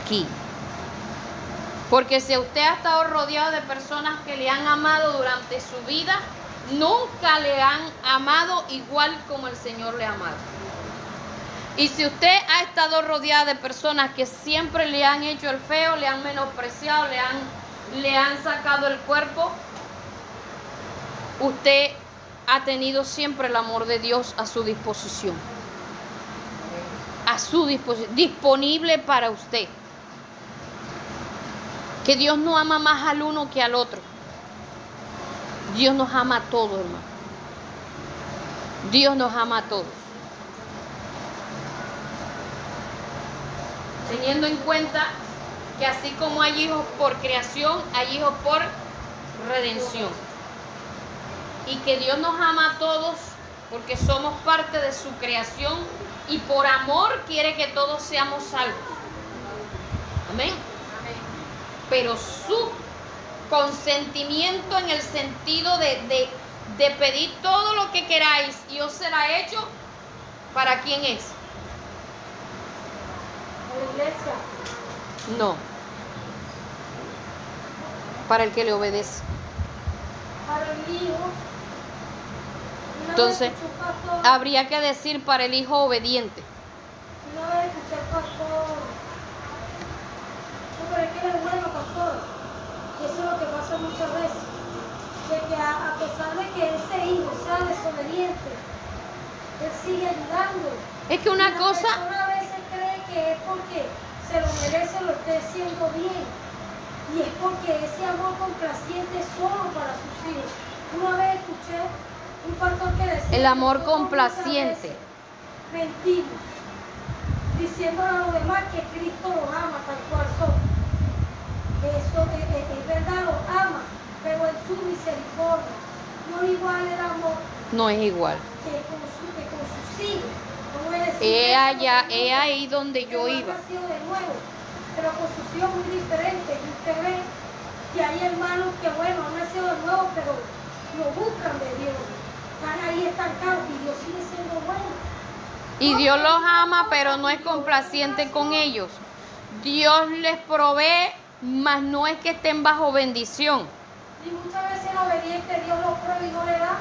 Aquí. Porque si usted ha estado rodeado de personas que le han amado durante su vida, nunca le han amado igual como el Señor le ha amado. Y si usted ha estado rodeado de personas que siempre le han hecho el feo, le han menospreciado, le han, le han sacado el cuerpo, usted ha tenido siempre el amor de Dios a su disposición. A su disposición, disponible para usted. Que Dios no ama más al uno que al otro. Dios nos ama a todos, hermano. Dios nos ama a todos. Teniendo en cuenta que así como hay hijos por creación, hay hijos por redención. Y que Dios nos ama a todos porque somos parte de su creación y por amor quiere que todos seamos salvos. Amén. Pero su consentimiento en el sentido de, de, de pedir todo lo que queráis y os será hecho, ¿para quién es? A la iglesia. No. Para el que le obedece. Para el hijo. Entonces, Habría que decir para el hijo obediente. Vez escuché pastor, no, pero es que él es bueno, pastor. Eso es lo que pasa muchas veces. De que a, a pesar de que ese hijo sea desobediente, él sigue ayudando. Es que una cosa, persona a veces cree que es porque se lo merece, lo esté haciendo bien. Y es porque ese amor complaciente es solo para sus hijos. Una vez escuché un pastor que decía... el amor complaciente. Mentimos, diciéndole a los demás que Cristo los ama tal cual son. Eso es, es- es verdad, los ama, pero en su misericordia. No igual el amor No es igual. que con, su, que con sus hijos. A decir He allá, he ahí donde yo iba. de nuevo, pero con sus hijos muy diferentes. Y usted ve que hay hermanos que, bueno, han nacido de nuevo, pero no buscan de Dios. Están ahí estancados y Dios sigue siendo bueno. Y Dios los ama, pero no es complaciente con ellos. Dios les provee, mas no es que estén bajo bendición. Y muchas veces obediente Dios lo prueba y no le da.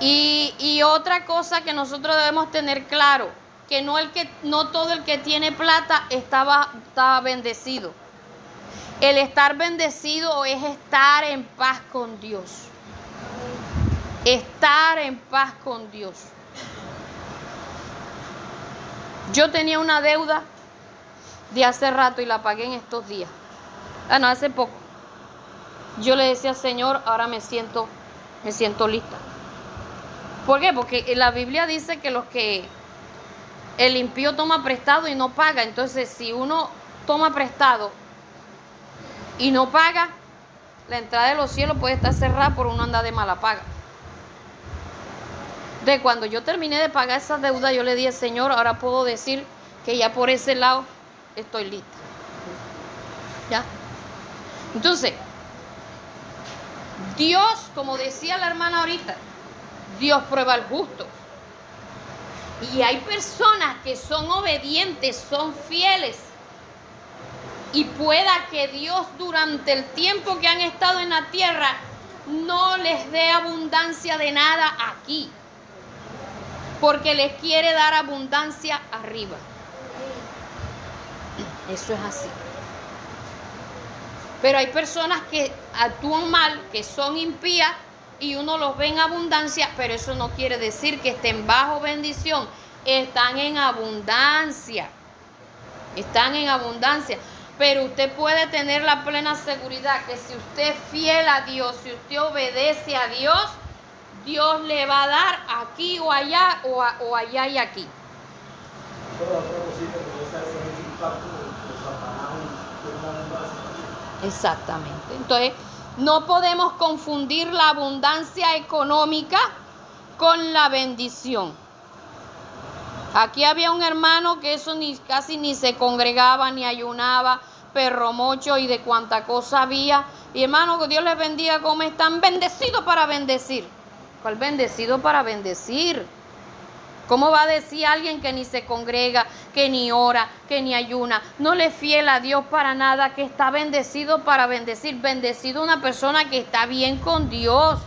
Y, y otra cosa que nosotros debemos tener claro, que no, el que no todo el que tiene plata estaba, está bendecido. El estar bendecido es estar en paz con Dios. Estar en paz con Dios. Yo tenía una deuda de hace rato y la pagué en estos días. Ah, no, hace poco. Yo le decía, Señor, ahora me siento, me siento lista. ¿Por qué? Porque la Biblia dice que los que el impío toma prestado y no paga. Entonces, si uno toma prestado y no paga, la entrada de los cielos puede estar cerrada por uno anda de mala paga. De cuando yo terminé de pagar esa deuda, yo le dije, Señor, ahora puedo decir que ya por ese lado estoy lista. ¿Ya? Entonces, Dios, como decía la hermana ahorita, Dios prueba al justo. Y hay personas que son obedientes, son fieles. Y pueda que Dios durante el tiempo que han estado en la tierra no les dé abundancia de nada aquí. Porque les quiere dar abundancia arriba. Eso es así. Pero hay personas que actúan mal, que son impías y uno los ve en abundancia, pero eso no quiere decir que estén bajo bendición. Están en abundancia. Están en abundancia. Pero usted puede tener la plena seguridad que si usted es fiel a Dios, si usted obedece a Dios, Dios le va a dar aquí o allá o, allá y aquí. Que puede ser ese impacto de Satanás en una abundancia. Exactamente. Entonces, no podemos confundir la abundancia económica con la bendición. Aquí había un hermano que eso ni casi ni se congregaba ni ayunaba, perro mocho y de cuánta cosa había. Y hermano, que Dios les bendiga como están bendecidos para bendecir. ¿Cuál bendecido para bendecir? ¿Cómo va a decir alguien que ni se congrega, que ni ora, que ni ayuna, no le fiel a Dios para nada, que está bendecido para bendecir? Bendecido una persona que está bien con Dios,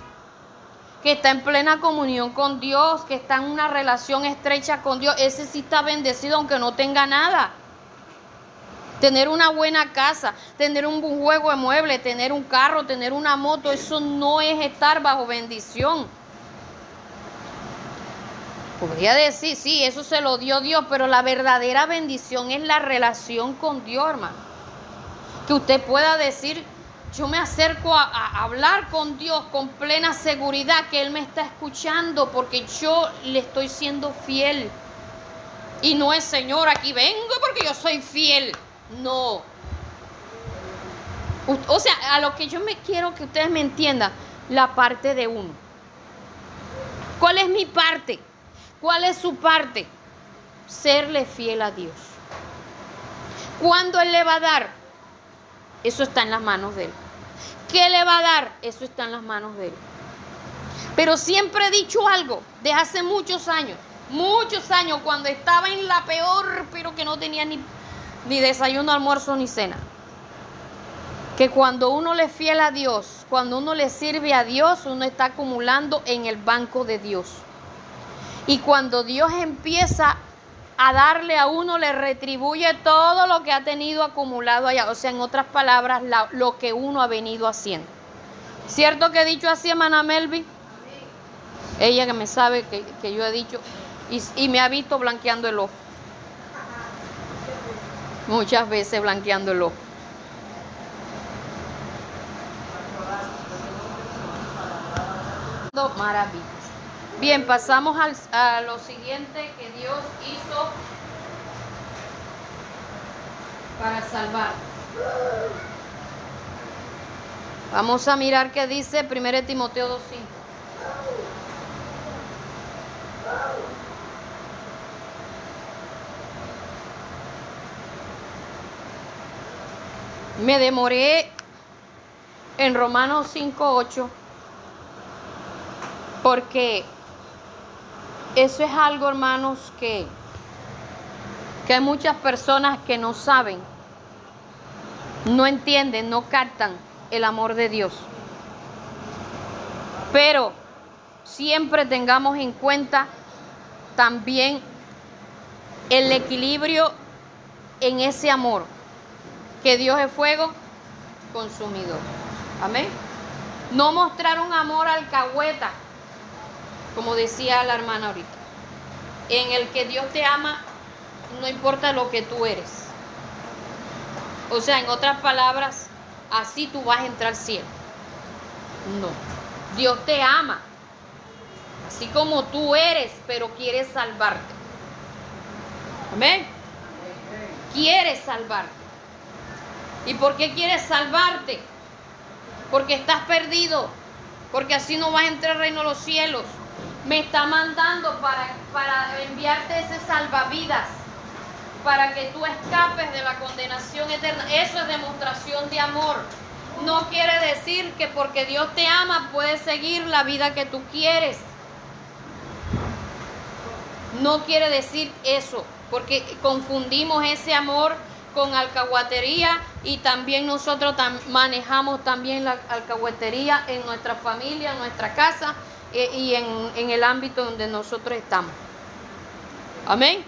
que está en plena comunión con Dios, que está en una relación estrecha con Dios. Ese sí está bendecido aunque no tenga nada. Tener una buena casa, tener un buen juego de muebles, tener un carro, tener una moto, eso no es estar bajo bendición. Podría decir, sí, eso se lo dio Dios, pero la verdadera bendición es la relación con Dios, hermano. Que usted pueda decir, yo me acerco a, hablar con Dios con plena seguridad que Él me está escuchando porque yo le estoy siendo fiel. Y no es, Señor, aquí vengo porque yo soy fiel. No. O sea, a lo que yo me quiero que ustedes me entiendan, la parte de uno. ¿Cuál es mi parte? ¿Cuál es su parte? Serle fiel a Dios. ¿Cuándo Él le va a dar? Eso está en las manos de Él. ¿Qué le va a dar? Eso está en las manos de Él. Pero siempre he dicho algo, de hace muchos años, muchos años, cuando estaba en la peor, pero que no tenía ni, ni desayuno, almuerzo ni cena. Que cuando uno le fiel a Dios, cuando uno le sirve a Dios, uno está acumulando en el banco de Dios. Y cuando Dios empieza a darle a uno, le retribuye todo lo que ha tenido acumulado allá. O sea, en otras palabras, la, lo que uno ha venido haciendo. ¿Cierto que he dicho así, hermana Melvin? Ella que me sabe que, que yo he dicho y, y, me ha visto blanqueando el ojo. Muchas veces blanqueando el ojo. Maravillas. Bien, pasamos a lo siguiente que Dios hizo para salvar. Vamos a mirar qué dice 1 Timoteo 2.5. Me demoré en Romanos 5.8 porque eso es algo, hermanos, que, que hay muchas personas que no saben, no entienden, no captan el amor de Dios. Pero siempre tengamos en cuenta también el equilibrio en ese amor, que Dios es fuego consumidor. Amén. No mostrar un amor alcahueta como decía la hermana ahorita, en el que Dios te ama, no importa lo que tú eres. O sea, en otras palabras, así tú vas a entrar al cielo. No, Dios te ama, así como tú eres, pero quiere salvarte. Amén. Quiere salvarte. ¿Y por qué quiere salvarte? Porque estás perdido, porque así no vas a entrar al reino de los cielos me está mandando para, para enviarte ese salvavidas, para que tú escapes de la condenación eterna. Eso es demostración de amor. No quiere decir que porque Dios te ama puedes seguir la vida que tú quieres. No quiere decir eso, porque confundimos ese amor con alcahuatería y también nosotros manejamos también la alcahuetería en nuestra familia, en nuestra casa eh, y en, en el ámbito donde nosotros estamos. Amén.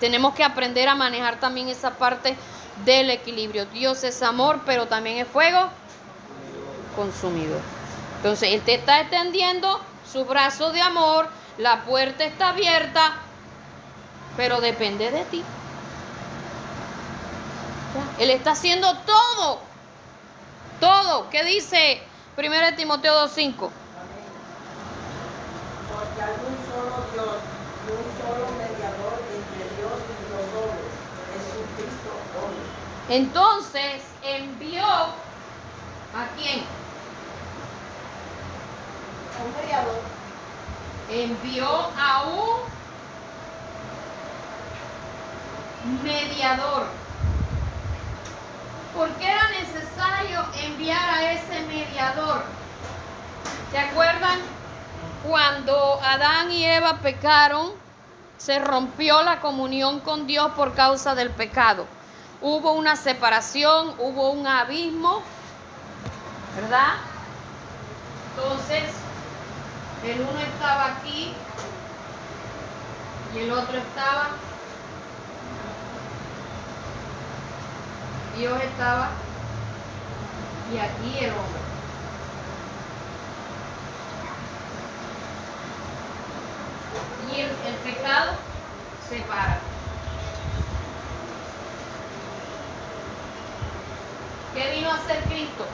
Tenemos que aprender a manejar también esa parte del equilibrio. Dios es amor, pero también es fuego consumidor. Entonces, Él te está extendiendo su brazo de amor, la puerta está abierta, pero depende de ti. Él está haciendo todo, todo. ¿Qué dice 1 Timoteo 2.5? porque hay un solo Dios y un solo mediador entre Dios y los hombres, Jesucristo hombre. Entonces envió a quién? Un mediador. Envió a un mediador. ¿Por qué era necesario enviar a ese mediador? ¿Se acuerdan? Cuando Adán y Eva pecaron, se rompió la comunión con Dios por causa del pecado. Hubo una separación, hubo un abismo, ¿verdad? Entonces, el uno estaba aquí y el otro estaba. Dios estaba y aquí el hombre. Y el, el pecado separa. ¿Qué vino a hacer Cristo?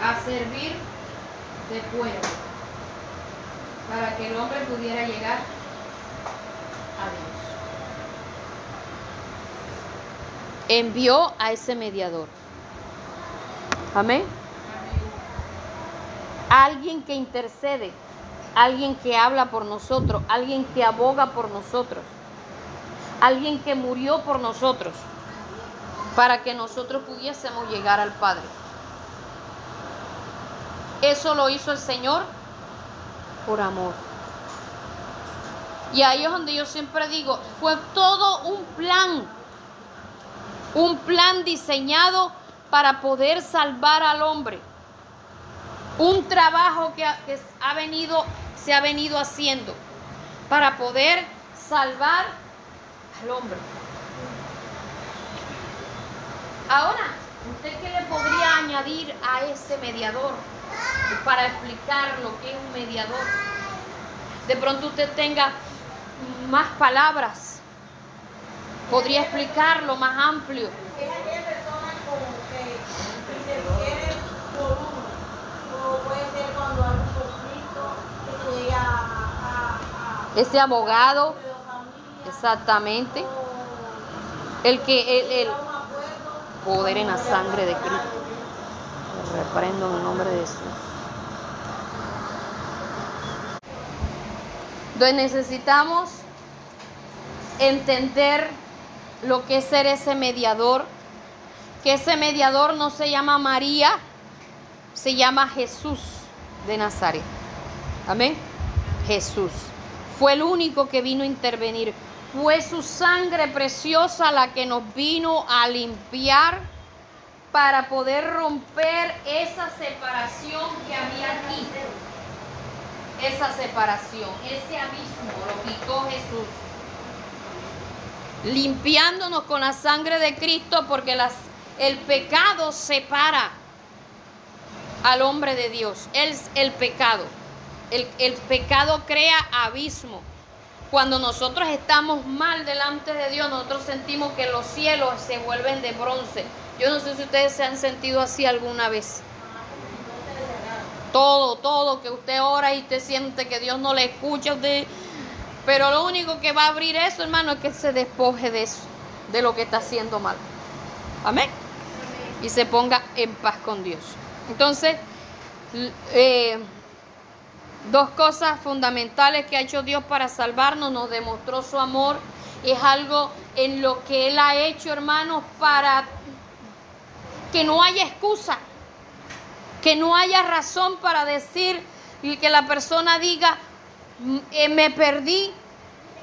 A servir de pueblo para que el hombre pudiera llegar a Dios. Envió a ese mediador. Amén. Alguien que intercede, alguien que habla por nosotros, alguien que aboga por nosotros, alguien que murió por nosotros, para que nosotros pudiésemos llegar al Padre. Eso lo hizo el Señor por amor. Y ahí es donde yo siempre digo, fue todo un plan, un plan diseñado para poder salvar al hombre. Un trabajo que, ha, venido, se ha venido haciendo para poder salvar al hombre. Ahora, ¿usted qué le podría añadir a ese mediador? para explicar lo que es un mediador. De pronto usted tenga más palabras, podría explicarlo más amplio. Es aquella persona como que por uno. O puede ser cuando hay conflicto que se Ese abogado, exactamente, el que el, el. Poder en la sangre de Cristo. Lo reprendo en el nombre de Jesús. Entonces necesitamos entender lo que es ser ese mediador, que ese mediador no se llama María, se llama Jesús de Nazaret. Amén. Jesús. Fue el único que vino a intervenir. Fue su sangre preciosa la que nos vino a limpiar para poder romper esa separación que había aquí. Esa separación, ese abismo lo quitó Jesús. Limpiándonos con la sangre de Cristo porque el pecado separa al hombre de Dios. El, el pecado. El pecado crea abismo. Cuando nosotros estamos mal delante de Dios, nosotros sentimos que los cielos se vuelven de bronce. Yo no sé si ustedes se han sentido así alguna vez. Todo, todo, que usted ora y te siente que Dios no le escucha a usted. Pero lo único que va a abrir eso, hermano, es que se despoje de eso, de lo que está haciendo mal. Amén. Y se ponga en paz con Dios. Entonces, eh, dos cosas fundamentales que ha hecho Dios para salvarnos, nos demostró su amor. Es algo en lo que Él ha hecho, hermanos, para que no haya excusa, que no haya razón para decir que la persona diga, "Mm, eh, me perdí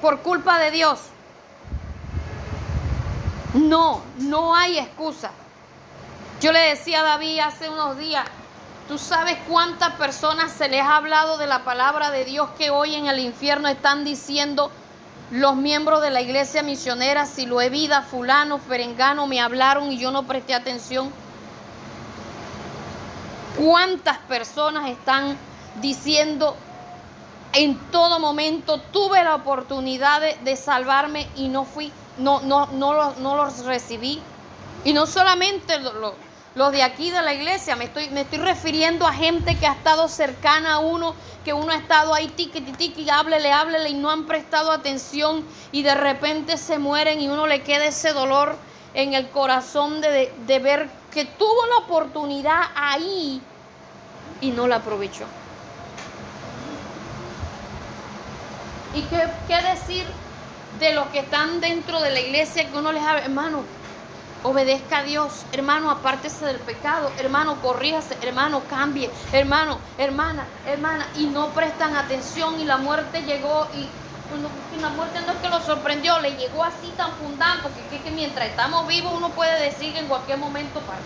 por culpa de Dios. No, no hay excusa. Yo le decía a David hace unos días, tú sabes cuántas personas se les ha hablado de la palabra de Dios que hoy en el infierno están diciendo los miembros de la iglesia misionera, si lo he vida, fulano, ferengano, me hablaron y yo no presté atención. ¿Cuántas personas están diciendo en todo momento tuve la oportunidad de, salvarme y no fui, no, no, no, no los recibí? Y no solamente lo- los de aquí de la iglesia, me estoy, me estoy refiriendo a gente que ha estado cercana a uno, que uno ha estado ahí tiqui, tiqui, háblele, háblele y no han prestado atención y de repente se mueren y uno le queda ese dolor en el corazón de, de- de ver que tuvo la oportunidad ahí y no la aprovechó. ¿Y qué, qué decir de los que están dentro de la iglesia que uno les habla, hermano, obedezca a Dios, hermano, apártese del pecado, hermano, corríjase, hermano, cambie, hermano, hermana, hermana, y no prestan atención y la muerte llegó y la muerte no es que lo sorprendió, le llegó así tan fundante, porque es que mientras estamos vivos uno puede decir que en cualquier momento parte.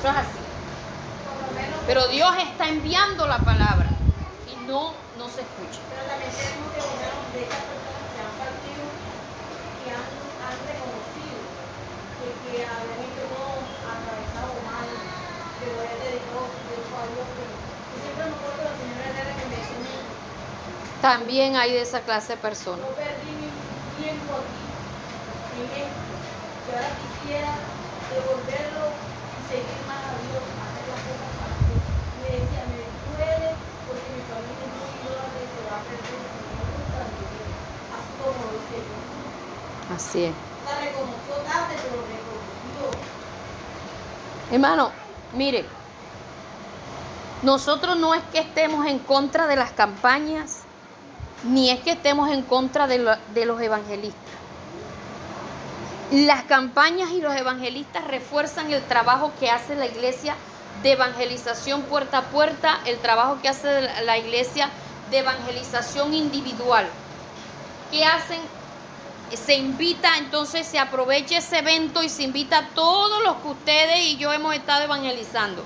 Eso es así. Pero Dios está enviando la palabra y no, no se escucha. Pero también poner de esas personas que han partido y han, han reconocido que, que habían hecho todo atravesado mal, que lo de Dios, de Dios a Dios, que yo siempre me acuerdo de la señora Herrera que me enseñó, También hay de esa clase de personas. yo perdí mi tiempo aquí, en esto, que ahora quisiera devolverlo y seguir más a Dios, hacer las cosas para Dios. Me decía, me duele porque mi familia idólatra y se va a perder, no gusta así como lo hice yo. Así es. Sea, reconoció tarde, pero. Hermano, mire, nosotros no es que estemos en contra de las campañas, ni es que estemos en contra de, lo- de los evangelistas. Las campañas y los evangelistas refuerzan el trabajo que hace la iglesia de evangelización puerta a puerta, el trabajo que hace la- la iglesia de evangelización individual. ¿Qué hacen? Se invita, entonces se aprovecha ese evento y se invita a todos los que ustedes y yo hemos estado evangelizando.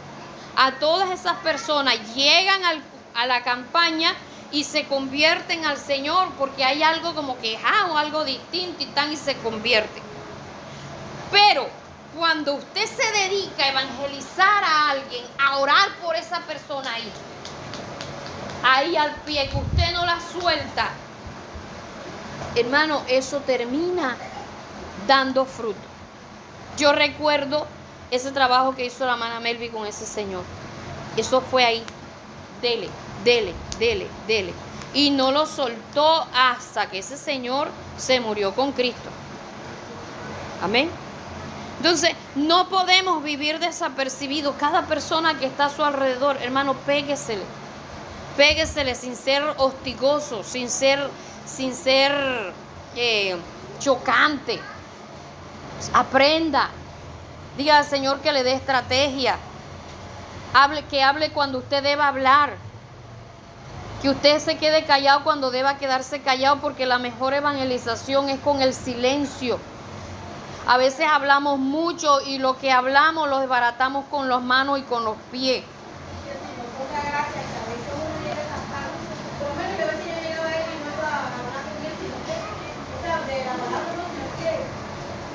A todas esas personas llegan al- a la campaña y se convierten al Señor porque hay algo como que ah, o algo distinto y tan y se convierten. Pero cuando usted se dedica a evangelizar a alguien, a orar por esa persona ahí, ahí al pie, que usted no la suelta, hermano, eso termina dando fruto. Yo recuerdo ese trabajo que hizo la hermana Melvi con ese señor. Eso fue ahí. Dele, dele, dele, dele. Y no lo soltó hasta que ese señor se murió con Cristo. Amén. Entonces, no podemos vivir desapercibidos. Cada persona que está a su alrededor, hermano, péguesele. Péguesele sin ser hostigoso, sin ser, sin ser eh, chocante. Aprenda. Diga al Señor que le dé estrategia. Hable, que hable cuando usted deba hablar. Que usted se quede callado cuando deba quedarse callado, porque la mejor evangelización es con el silencio. A veces hablamos mucho y lo que hablamos lo desbaratamos con las manos y con los pies. nos ponga gracia que a veces uno llega a cantar, por lo menos yo a veces yo llego a él y no iba a hablar con él, sino que, o sea, de la palabra no, sino que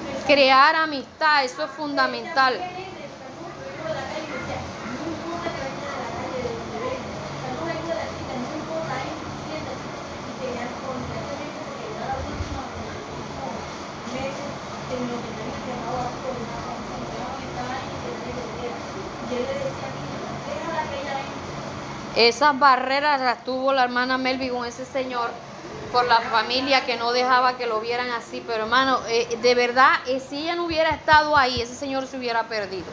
me Crear amistad, eso es fundamental. Esas barreras las tuvo la hermana Melvi con ese señor por la familia que no dejaba que lo vieran así. Pero hermano, eh, de verdad, eh, si ella no hubiera estado ahí, ese señor se hubiera perdido.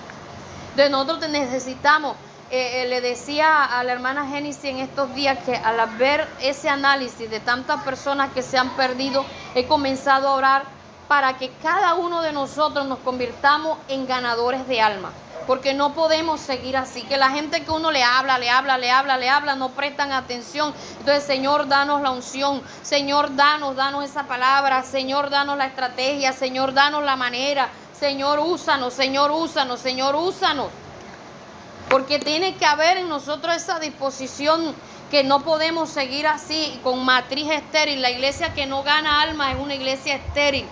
Entonces nosotros necesitamos. eh, le decía a la hermana Génesis en estos días que al ver ese análisis de tantas personas que se han perdido, he comenzado a orar para que cada uno de nosotros nos convirtamos en ganadores de alma. Porque no podemos seguir así, que la gente que uno le habla, le habla, le habla, le habla, no prestan atención. Entonces, Señor, danos la unción, Señor, danos, danos esa palabra, Señor, danos la estrategia, Señor, danos la manera, Señor, úsanos, Señor, úsanos, Señor, úsanos. Porque tiene que haber en nosotros esa disposición que no podemos seguir así con matriz estéril. La iglesia que no gana alma es una iglesia estéril.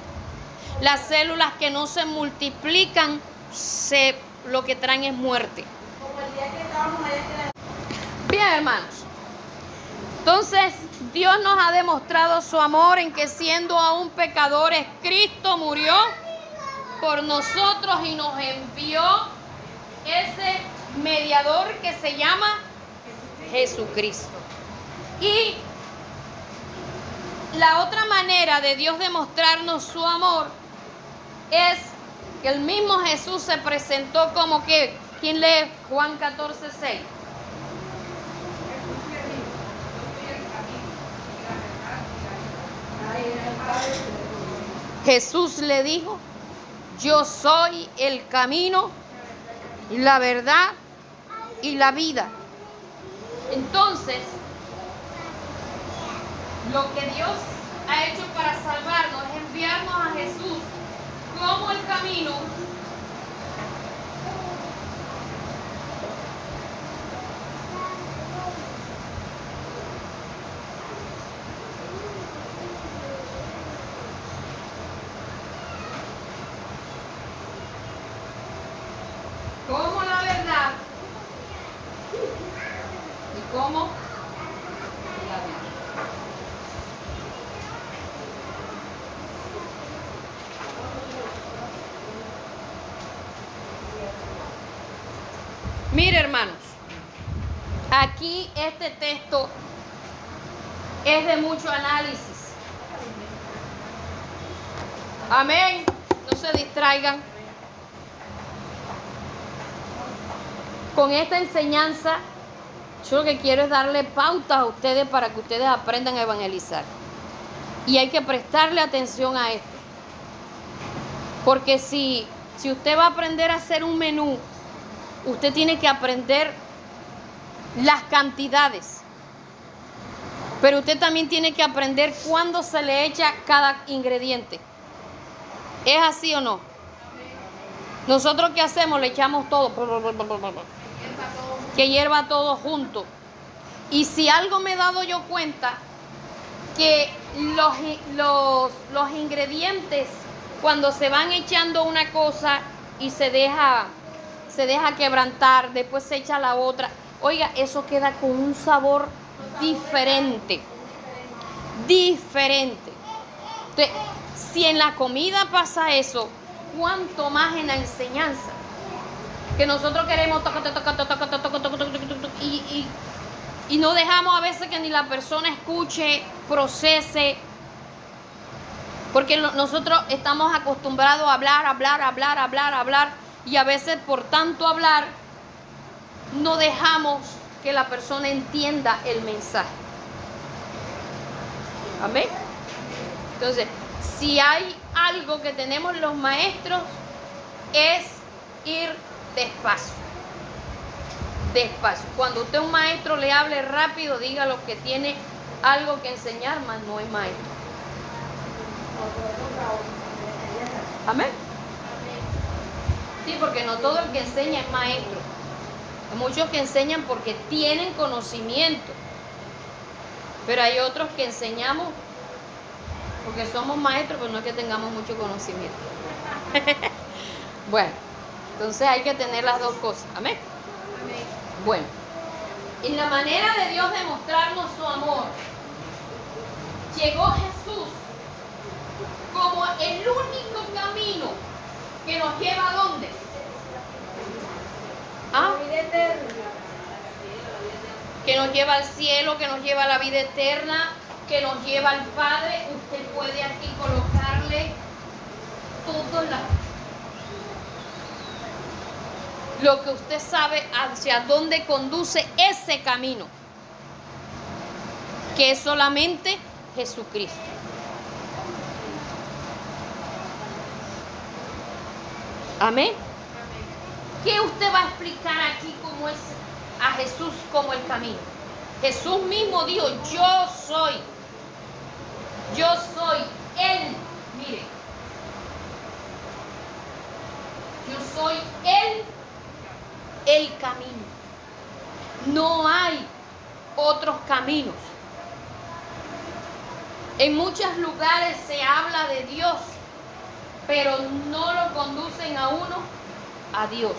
Las células que no se multiplican, se, lo que traen es muerte. Bien, hermanos. Entonces, Dios nos ha demostrado su amor en que siendo aún pecadores, Cristo murió por nosotros y nos envió ese mediador que se llama Jesucristo. Y la otra manera de Dios demostrarnos su amor es que el mismo Jesús se presentó como que, ¿quién lee Juan 14, 6? Jesús le dijo, yo soy el camino, la verdad y la vida. Entonces, lo que Dios ha hecho para salvarnos es enviarnos a Jesús como el camino como la verdad y como la vida. Mire, hermanos, aquí este texto es de mucho análisis. Amén. No se distraigan. Con esta enseñanza, yo lo que quiero es darle pautas a ustedes para que ustedes aprendan a evangelizar. Y hay que prestarle atención a esto. Porque si, si usted va a aprender a hacer un menú, usted tiene que aprender las cantidades. Pero usted también tiene que aprender cuándo se le echa cada ingrediente. ¿Es así o no? Nosotros qué hacemos? Le echamos todo. Que hierva todo junto. Y si algo me he dado yo cuenta, que los, los, los ingredientes, cuando se van echando una cosa y se deja, se deja quebrantar, después se echa la otra, Oiga, eso queda con un sabor diferente. Diferente. Entonces, si en la comida pasa eso, cuánto más en la enseñanza. Que nosotros queremos y, y, y no dejamos a veces que ni la persona escuche, procese. Porque nosotros estamos acostumbrados a hablar, hablar, hablar, hablar, hablar. Y a veces por tanto hablar no dejamos que la persona entienda el mensaje. Amén. Entonces, si hay algo que tenemos los maestros, es ir despacio. Despacio. Cuando usted un maestro le hable rápido, diga lo que tiene algo que enseñar, más no es maestro. Amén. Sí, porque no todo el que enseña es maestro. Hay muchos que enseñan porque tienen conocimiento. Pero hay otros que enseñamos porque somos maestros, pero no es que tengamos mucho conocimiento. bueno, entonces hay que tener las dos cosas. Amén. Bueno, y la manera de Dios de mostrarnos su amor, llegó Jesús como el único camino que nos lleva a dónde? ¿Ah? Que nos lleva al cielo, que nos lleva a la vida eterna, que nos lleva al Padre. Usted puede aquí colocarle todo la- lo que usted sabe hacia dónde conduce ese camino, que es solamente Jesucristo. Amén. ¿Qué usted va a explicar aquí cómo es a Jesús como el camino? Jesús mismo dijo, yo soy, yo soy Él. Mire, yo soy Él, el camino. No hay otros caminos. En muchos lugares se habla de Dios, pero no lo conducen a uno a Dios.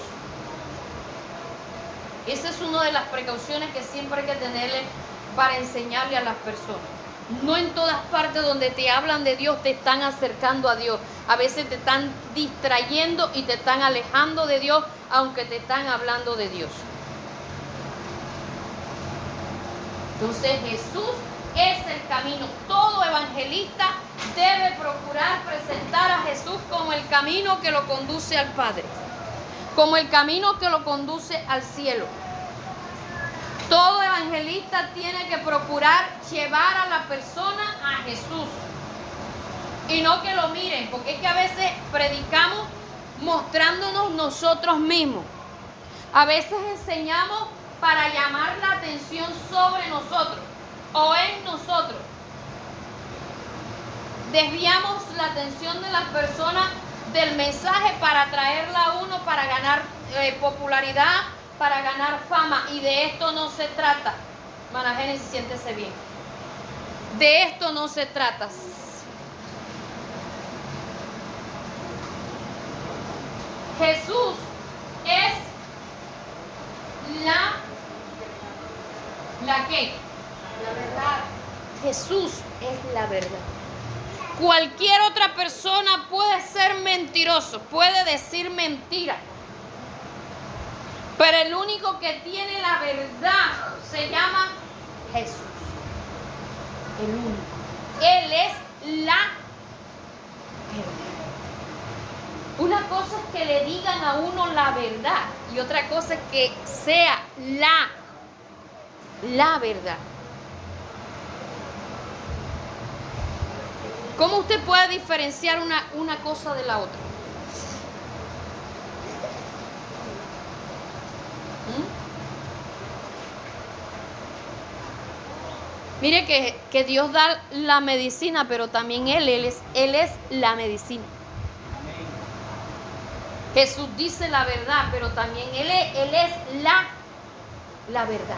Esa es una de las precauciones que siempre hay que tenerle para enseñarle a las personas. No en todas partes donde te hablan de Dios te están acercando a Dios. A veces te están distrayendo y te están alejando de Dios, aunque te están hablando de Dios. Entonces Jesús es el camino. Todo evangelista debe procurar presentar a Jesús como el camino que lo conduce al Padre como el camino que lo conduce al cielo. Todo evangelista tiene que procurar llevar a la persona a Jesús. Y no que lo miren, porque es que a veces predicamos mostrándonos nosotros mismos. A veces enseñamos para llamar la atención sobre nosotros o en nosotros. Desviamos la atención de las personas del mensaje para traerla a uno para ganar eh, popularidad, para ganar fama. Y de esto no se trata. Mana Génesis, siéntese bien. De esto no se trata. Jesús es la la qué? La verdad. Jesús es la verdad. Cualquier otra persona puede ser mentiroso, puede decir mentira. Pero el único que tiene la verdad se llama Jesús. El único. Él es la verdad. Una cosa es que le digan a uno la verdad y otra cosa es que sea la, la verdad. ¿Cómo usted puede diferenciar una, una cosa de la otra? ¿Mm? Mire que, que Dios da la medicina, pero también Él, Él es, Él es la medicina. Jesús dice la verdad, pero también Él es, él es la, la verdad.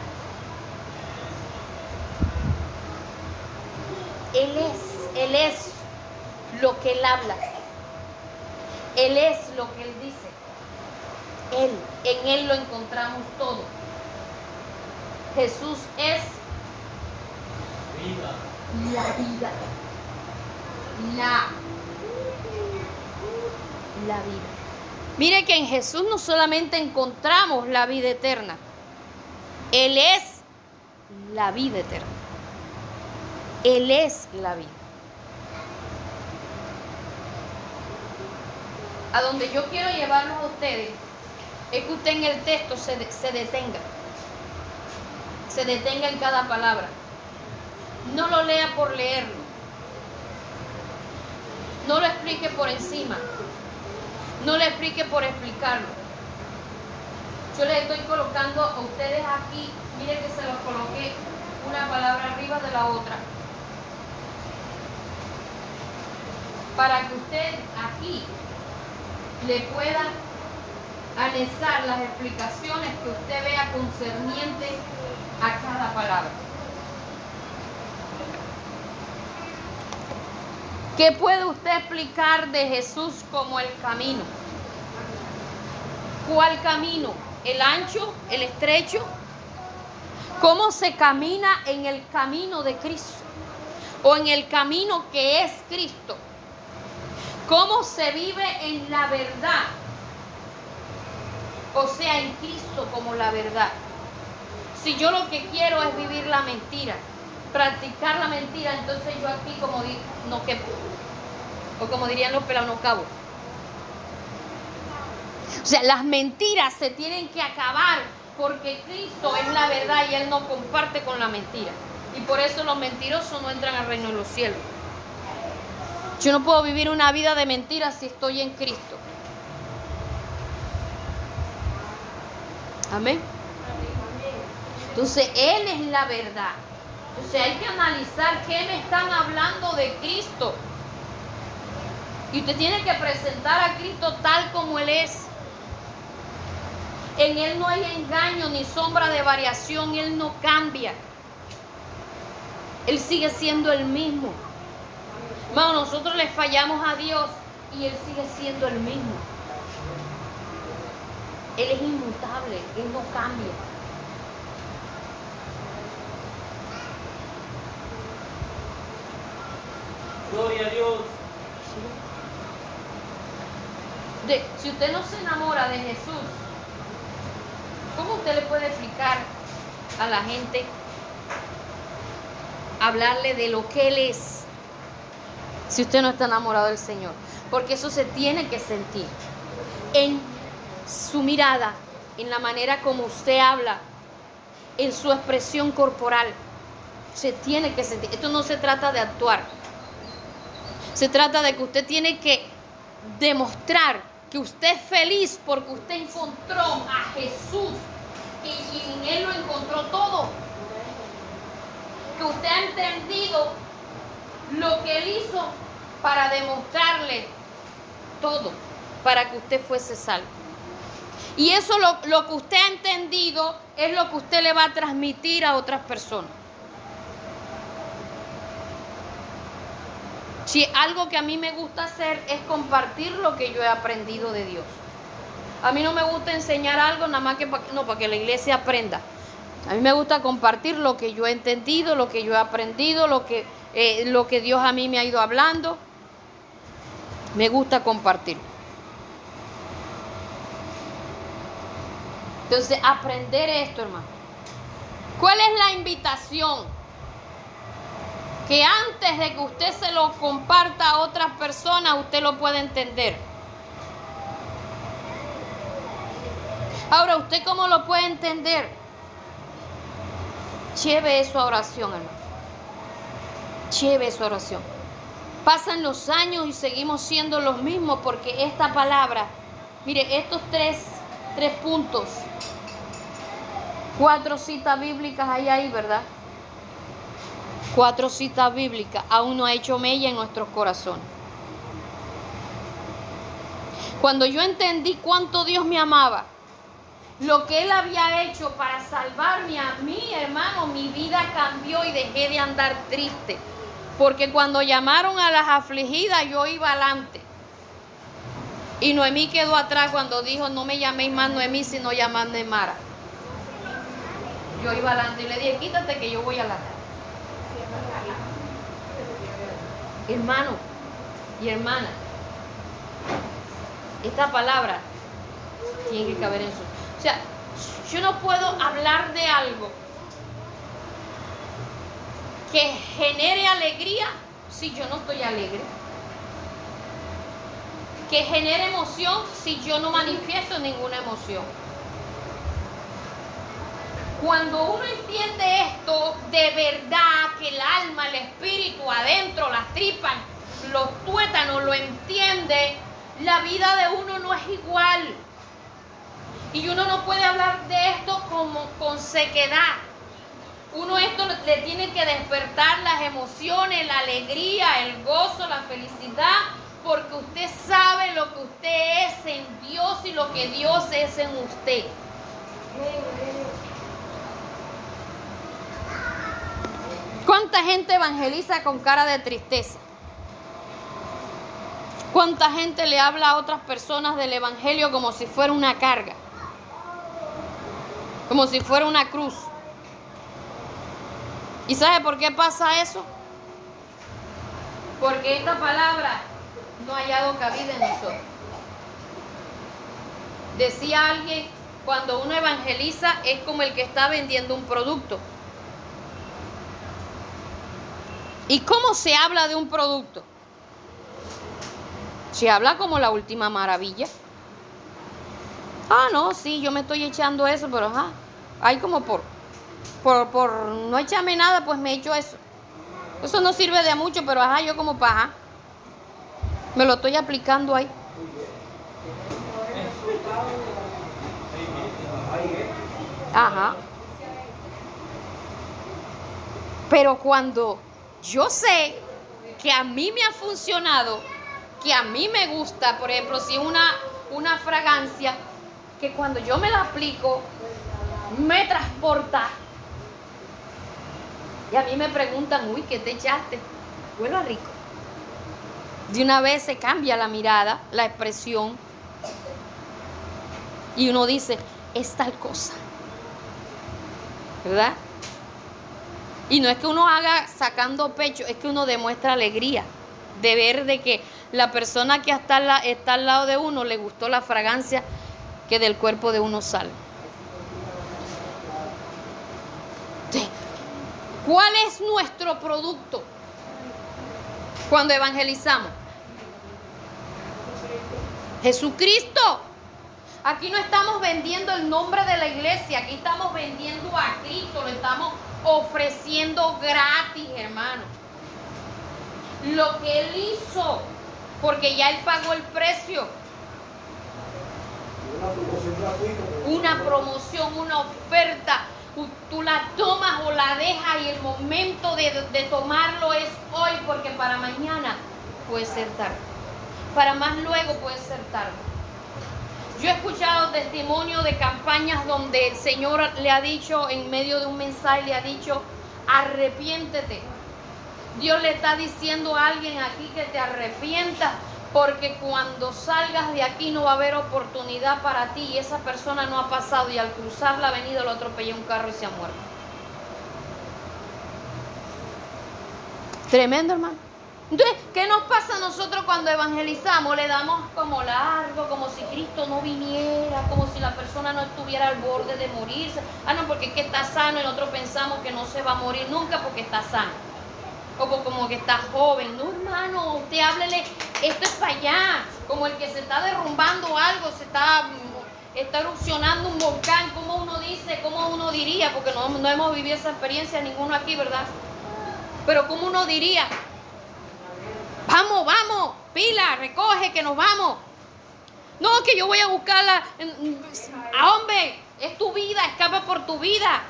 Él es, Él es lo que Él habla. Él es lo que Él dice. Él, en Él lo encontramos todo. Jesús es Vida. la vida. La, la vida. Mire que en Jesús no solamente encontramos la vida eterna, Él es la vida eterna. Él es la vida. A donde yo quiero llevarlos a ustedes es que usted en el texto se, se detenga. Se detenga en cada palabra. No lo lea por leerlo. No lo explique por encima. No le explique por explicarlo. Yo les estoy colocando a ustedes aquí, mire que se los coloqué una palabra arriba de la otra. Para que usted aquí le pueda anexar las explicaciones que usted vea concerniente a cada palabra. ¿Qué puede usted explicar de Jesús como el camino? ¿Cuál camino? ¿El ancho? ¿El estrecho? ¿Cómo se camina en el camino de Cristo? ¿O en el camino que es Cristo? ¿Cómo se vive en la verdad? O sea, en Cristo como la verdad. Si yo lo que quiero es vivir la mentira, practicar la mentira, entonces yo aquí como no quepo. O como dirían los pelados, no cabo. O sea, las mentiras se tienen que acabar porque Cristo es la verdad y Él no comparte con la mentira. Y por eso los mentirosos no entran al reino de los cielos. Yo no puedo vivir una vida de mentiras si estoy en Cristo. Amén. Entonces, Él es la verdad. Entonces hay que analizar qué me están hablando de Cristo. Y usted tiene que presentar a Cristo tal como Él es. En Él no hay engaño ni sombra de variación. Él no cambia. Él sigue siendo el mismo. Hermano, nosotros le fallamos a Dios y Él sigue siendo el mismo. Él es inmutable. Él no cambia. Gloria a Dios. De- si usted no se enamora de Jesús, ¿cómo usted le puede explicar a la gente, hablarle de lo que Él es, si usted no está enamorado del Señor? Porque eso se tiene que sentir en su mirada, en la manera como usted habla, en su expresión corporal. Se tiene que sentir. Esto no se trata de actuar. Se trata de que usted tiene que demostrar que usted es feliz porque usted encontró a Jesús y, en Él lo encontró todo. Que usted ha entendido lo que Él hizo para demostrarle todo, para que usted fuese salvo. Y eso lo, lo que usted ha entendido es lo que usted le va a transmitir a otras personas. Si algo que a mí me gusta hacer es compartir lo que yo he aprendido de Dios. A mí no me gusta enseñar algo nada más que no, para que la iglesia aprenda. A mí me gusta compartir lo que yo he entendido, lo que yo he aprendido, lo que, eh, lo que Dios a mí me ha ido hablando. Me gusta compartir. Entonces, aprender esto, hermano. ¿Cuál es la invitación? que antes de que usted se lo comparta a otras personas, usted lo puede entender. Ahora, ¿usted cómo lo puede entender? Lleve eso a oración, hermano. Lleve a oración. Pasan los años y seguimos siendo los mismos porque esta palabra, mire, estos tres, tres puntos, cuatro citas bíblicas hay ahí, ¿verdad? cuatro citas bíblicas, aún no ha hecho mella en nuestros corazones. Cuando yo entendí cuánto Dios me amaba, lo que Él había hecho para salvarme a mí, hermano, mi vida cambió y dejé de andar triste. Porque cuando llamaron a las afligidas, yo iba adelante. Y Noemí quedó atrás cuando dijo, no me llaméis más Noemí, sino llamadme Mara. Yo iba adelante y le dije, quítate que yo voy adelante. Hermano y hermana, esta palabra tiene que caber en su... O sea, yo no puedo hablar de algo que genere alegría si yo no estoy alegre. Que genere emoción si yo no manifiesto ninguna emoción. Cuando uno entiende esto de verdad, que el alma, el espíritu, adentro, las tripas, los tuétanos lo entiende, la vida de uno no es igual. Y uno no puede hablar de esto como con sequedad. Uno esto le tiene que despertar las emociones, la alegría, el gozo, la felicidad, porque usted sabe lo que usted es en Dios y lo que Dios es en usted. ¿Cuánta gente evangeliza con cara de tristeza? ¿Cuánta gente le habla a otras personas del Evangelio como si fuera una carga? Como si fuera una cruz. ¿Y sabe por qué pasa eso? Porque esta palabra no ha hallado cabida en nosotros. Decía alguien, cuando uno evangeliza es como el que está vendiendo un producto. ¿Y cómo se habla de un producto? Se habla como la última maravilla. Ah, no, sí, yo me estoy echando eso, pero ajá. Hay como por, por, por no echarme nada, pues me echo eso. Eso no sirve de mucho, pero ajá, yo como para Me lo estoy aplicando ahí. Ajá. Pero cuando yo sé que a mí me ha funcionado, que a mí me gusta, por ejemplo, si una, una fragancia que cuando yo me la aplico, me transporta. Y a mí me preguntan, uy, ¿qué te echaste? Huele rico. De una vez se cambia la mirada, la expresión. Y uno dice, es tal cosa. ¿Verdad? Y no es que uno haga sacando pecho, es que uno demuestra alegría de ver de que la persona que está, está al lado de uno le gustó la fragancia que del cuerpo de uno sale. ¿Cuál es nuestro producto cuando evangelizamos? Jesucristo. Aquí no estamos vendiendo el nombre de la iglesia, aquí estamos vendiendo a Cristo, lo estamos ofreciendo gratis, hermano. lo que Él hizo, porque ya Él pagó el precio. Una promoción una oferta, tú- la tomas o la dejas y el momento de, de tomarlo es hoy, porque para mañana puede ser tarde. Para más luego puede ser tarde. Yo he escuchado testimonios de campañas donde el Señor le ha dicho, en medio de un mensaje, le ha dicho, arrepiéntete. Dios le está diciendo a alguien aquí que te arrepientas, porque cuando salgas de aquí no va a haber oportunidad para ti y esa persona no ha pasado y al cruzar la avenida lo atropelló un carro y se ha muerto. Tremendo, hermano. Entonces, ¿qué nos pasa a nosotros cuando evangelizamos? Le damos como largo, como si Cristo no viniera, como si la persona no estuviera al borde de morirse. Ah, no, porque es que está sano y nosotros pensamos que no se va a morir nunca porque está sano. O como que está joven. No, hermano, usted háblele, esto es para allá. Como el que se está derrumbando algo, se está, mm, está erupcionando un volcán. ¿Cómo uno dice, cómo uno diría? Porque no, no hemos vivido esa experiencia ninguno aquí, ¿verdad? Pero ¿cómo uno diría? Vamos, vamos, pila, recoge que nos vamos. No, que yo voy a buscarla. A hombre, es tu vida, escapa por tu vida.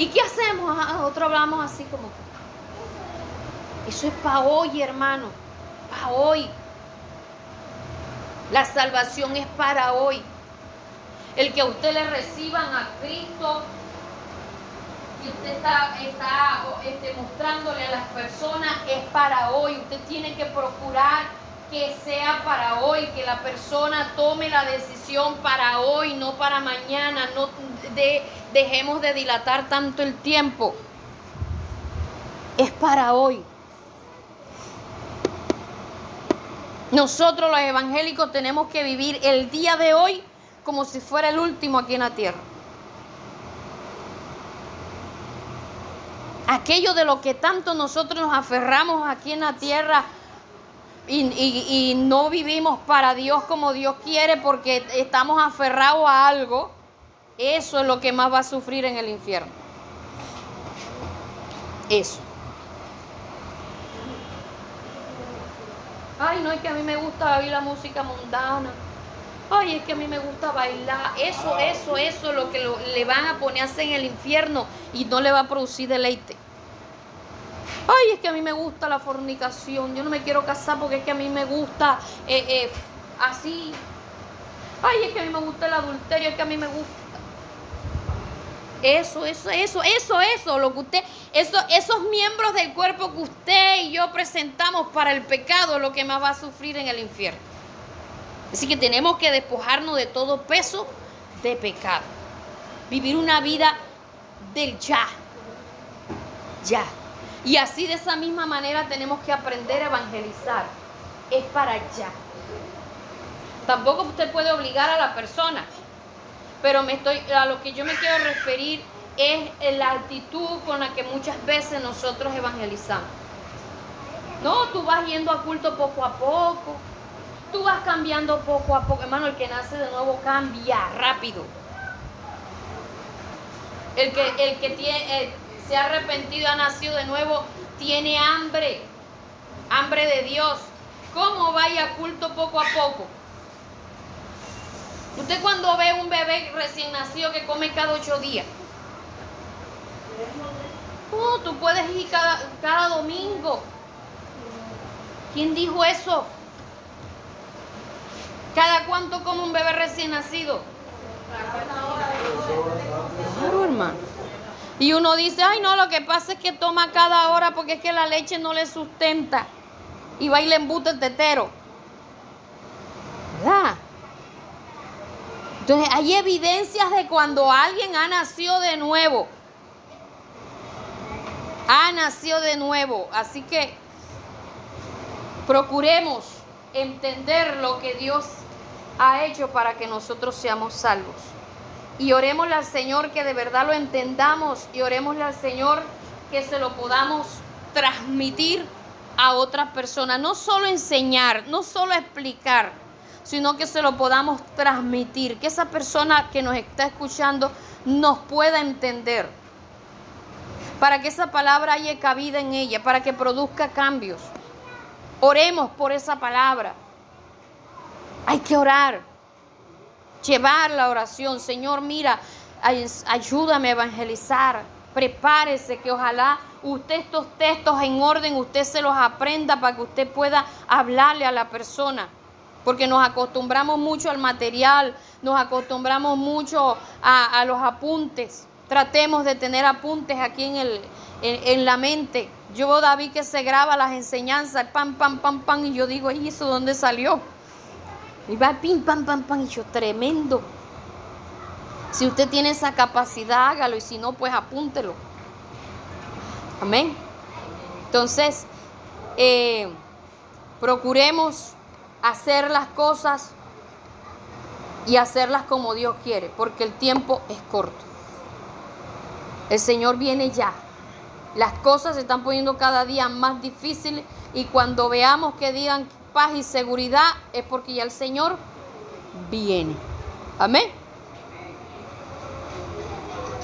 ¿Y qué hacemos? Ah, Nosotros hablamos así como. Eso es para hoy, hermano. Para hoy. La salvación es para hoy. El que a usted le reciban a Cristo y usted está, está este, mostrándole a las personas es para hoy. Usted tiene que procurar que sea para hoy, que la persona tome la decisión para hoy, no para mañana. No de- dejemos de dilatar tanto el tiempo. Es para hoy. Nosotros los evangélicos tenemos que vivir el día de hoy como si fuera el último aquí en la tierra. aquello de lo que tanto nosotros nos aferramos aquí en la tierra y, no vivimos para Dios como Dios quiere porque estamos aferrados a algo, eso es lo que más va a sufrir en el infierno. Eso. Ay, no, es que a mí me gusta oír la música mundana. Ay, es que a mí me gusta bailar. Eso, eso, eso es lo que le van a ponerse en el infierno y no le va a producir deleite. Ay, es que a mí me gusta la fornicación. Yo no me quiero casar porque es que a mí me gusta eh, eh, así. Ay, es que a mí me gusta el adulterio, es que a mí me gusta. Eso, eso, eso, eso, eso, lo que usted, eso, esos miembros del cuerpo que usted y yo presentamos para el pecado, lo que más va a sufrir en el infierno. Así que tenemos que despojarnos de todo peso de pecado. Vivir una vida del ya. Ya. Y así de esa misma manera tenemos que aprender a evangelizar. Es para ya. Tampoco usted puede obligar a la persona. Pero me estoy, a lo que yo me quiero referir es la actitud con la que muchas veces nosotros evangelizamos. No, tú vas yendo a culto poco a poco. Tú vas cambiando poco a poco. Hermano, el que nace de nuevo cambia rápido. El que, el que tiene, se ha arrepentido, ha nacido de nuevo, tiene hambre. Hambre de Dios. ¿Cómo vaya a culto poco a poco? Usted cuando ve un bebé recién nacido que come cada ocho días. No, tú puedes ir cada, cada domingo. ¿Quién dijo eso? ¿Cada cuánto come un bebé recién nacido? Claro, hermano. Y uno dice, ay no, lo que pasa es que toma cada hora porque es que la leche no le sustenta. Y va y le embute el tetero. ¿Verdad? Entonces hay evidencias de cuando alguien ha nacido de nuevo. Ha nacido de nuevo. Así que procuremos entender lo que Dios ha hecho para que nosotros seamos salvos. Y orémosle al Señor que de verdad lo entendamos y orémosle al Señor que se lo podamos transmitir a otras personas. No solo enseñar, no solo explicar, sino que se lo podamos transmitir. Que esa persona que nos está escuchando nos pueda entender. para que esa palabra haya cabida en ella, para que produzca cambios. Oremos por esa palabra. Hay que orar, llevar la oración. Señor, mira, ay- ayúdame a evangelizar. Prepárese que ojalá usted estos textos en orden, usted se los aprenda para que usted pueda hablarle a la persona. Porque nos acostumbramos mucho al material, nos acostumbramos mucho a, los apuntes. Tratemos de tener apuntes aquí en, el, en la mente. Yo, David, que se graba las enseñanzas, pam, pam, pam, pam, y yo digo, ¿y eso dónde salió? Y va pim, pam, pam, pam, y yo, tremendo. Si usted tiene esa capacidad, hágalo, y si no, pues apúntelo. Amén. Entonces, eh, procuremos hacer las cosas y hacerlas como Dios quiere, porque el tiempo es corto. El Señor viene ya. Las cosas se están poniendo cada día más difíciles y cuando veamos que digan paz y seguridad es porque ya el Señor viene. Amén.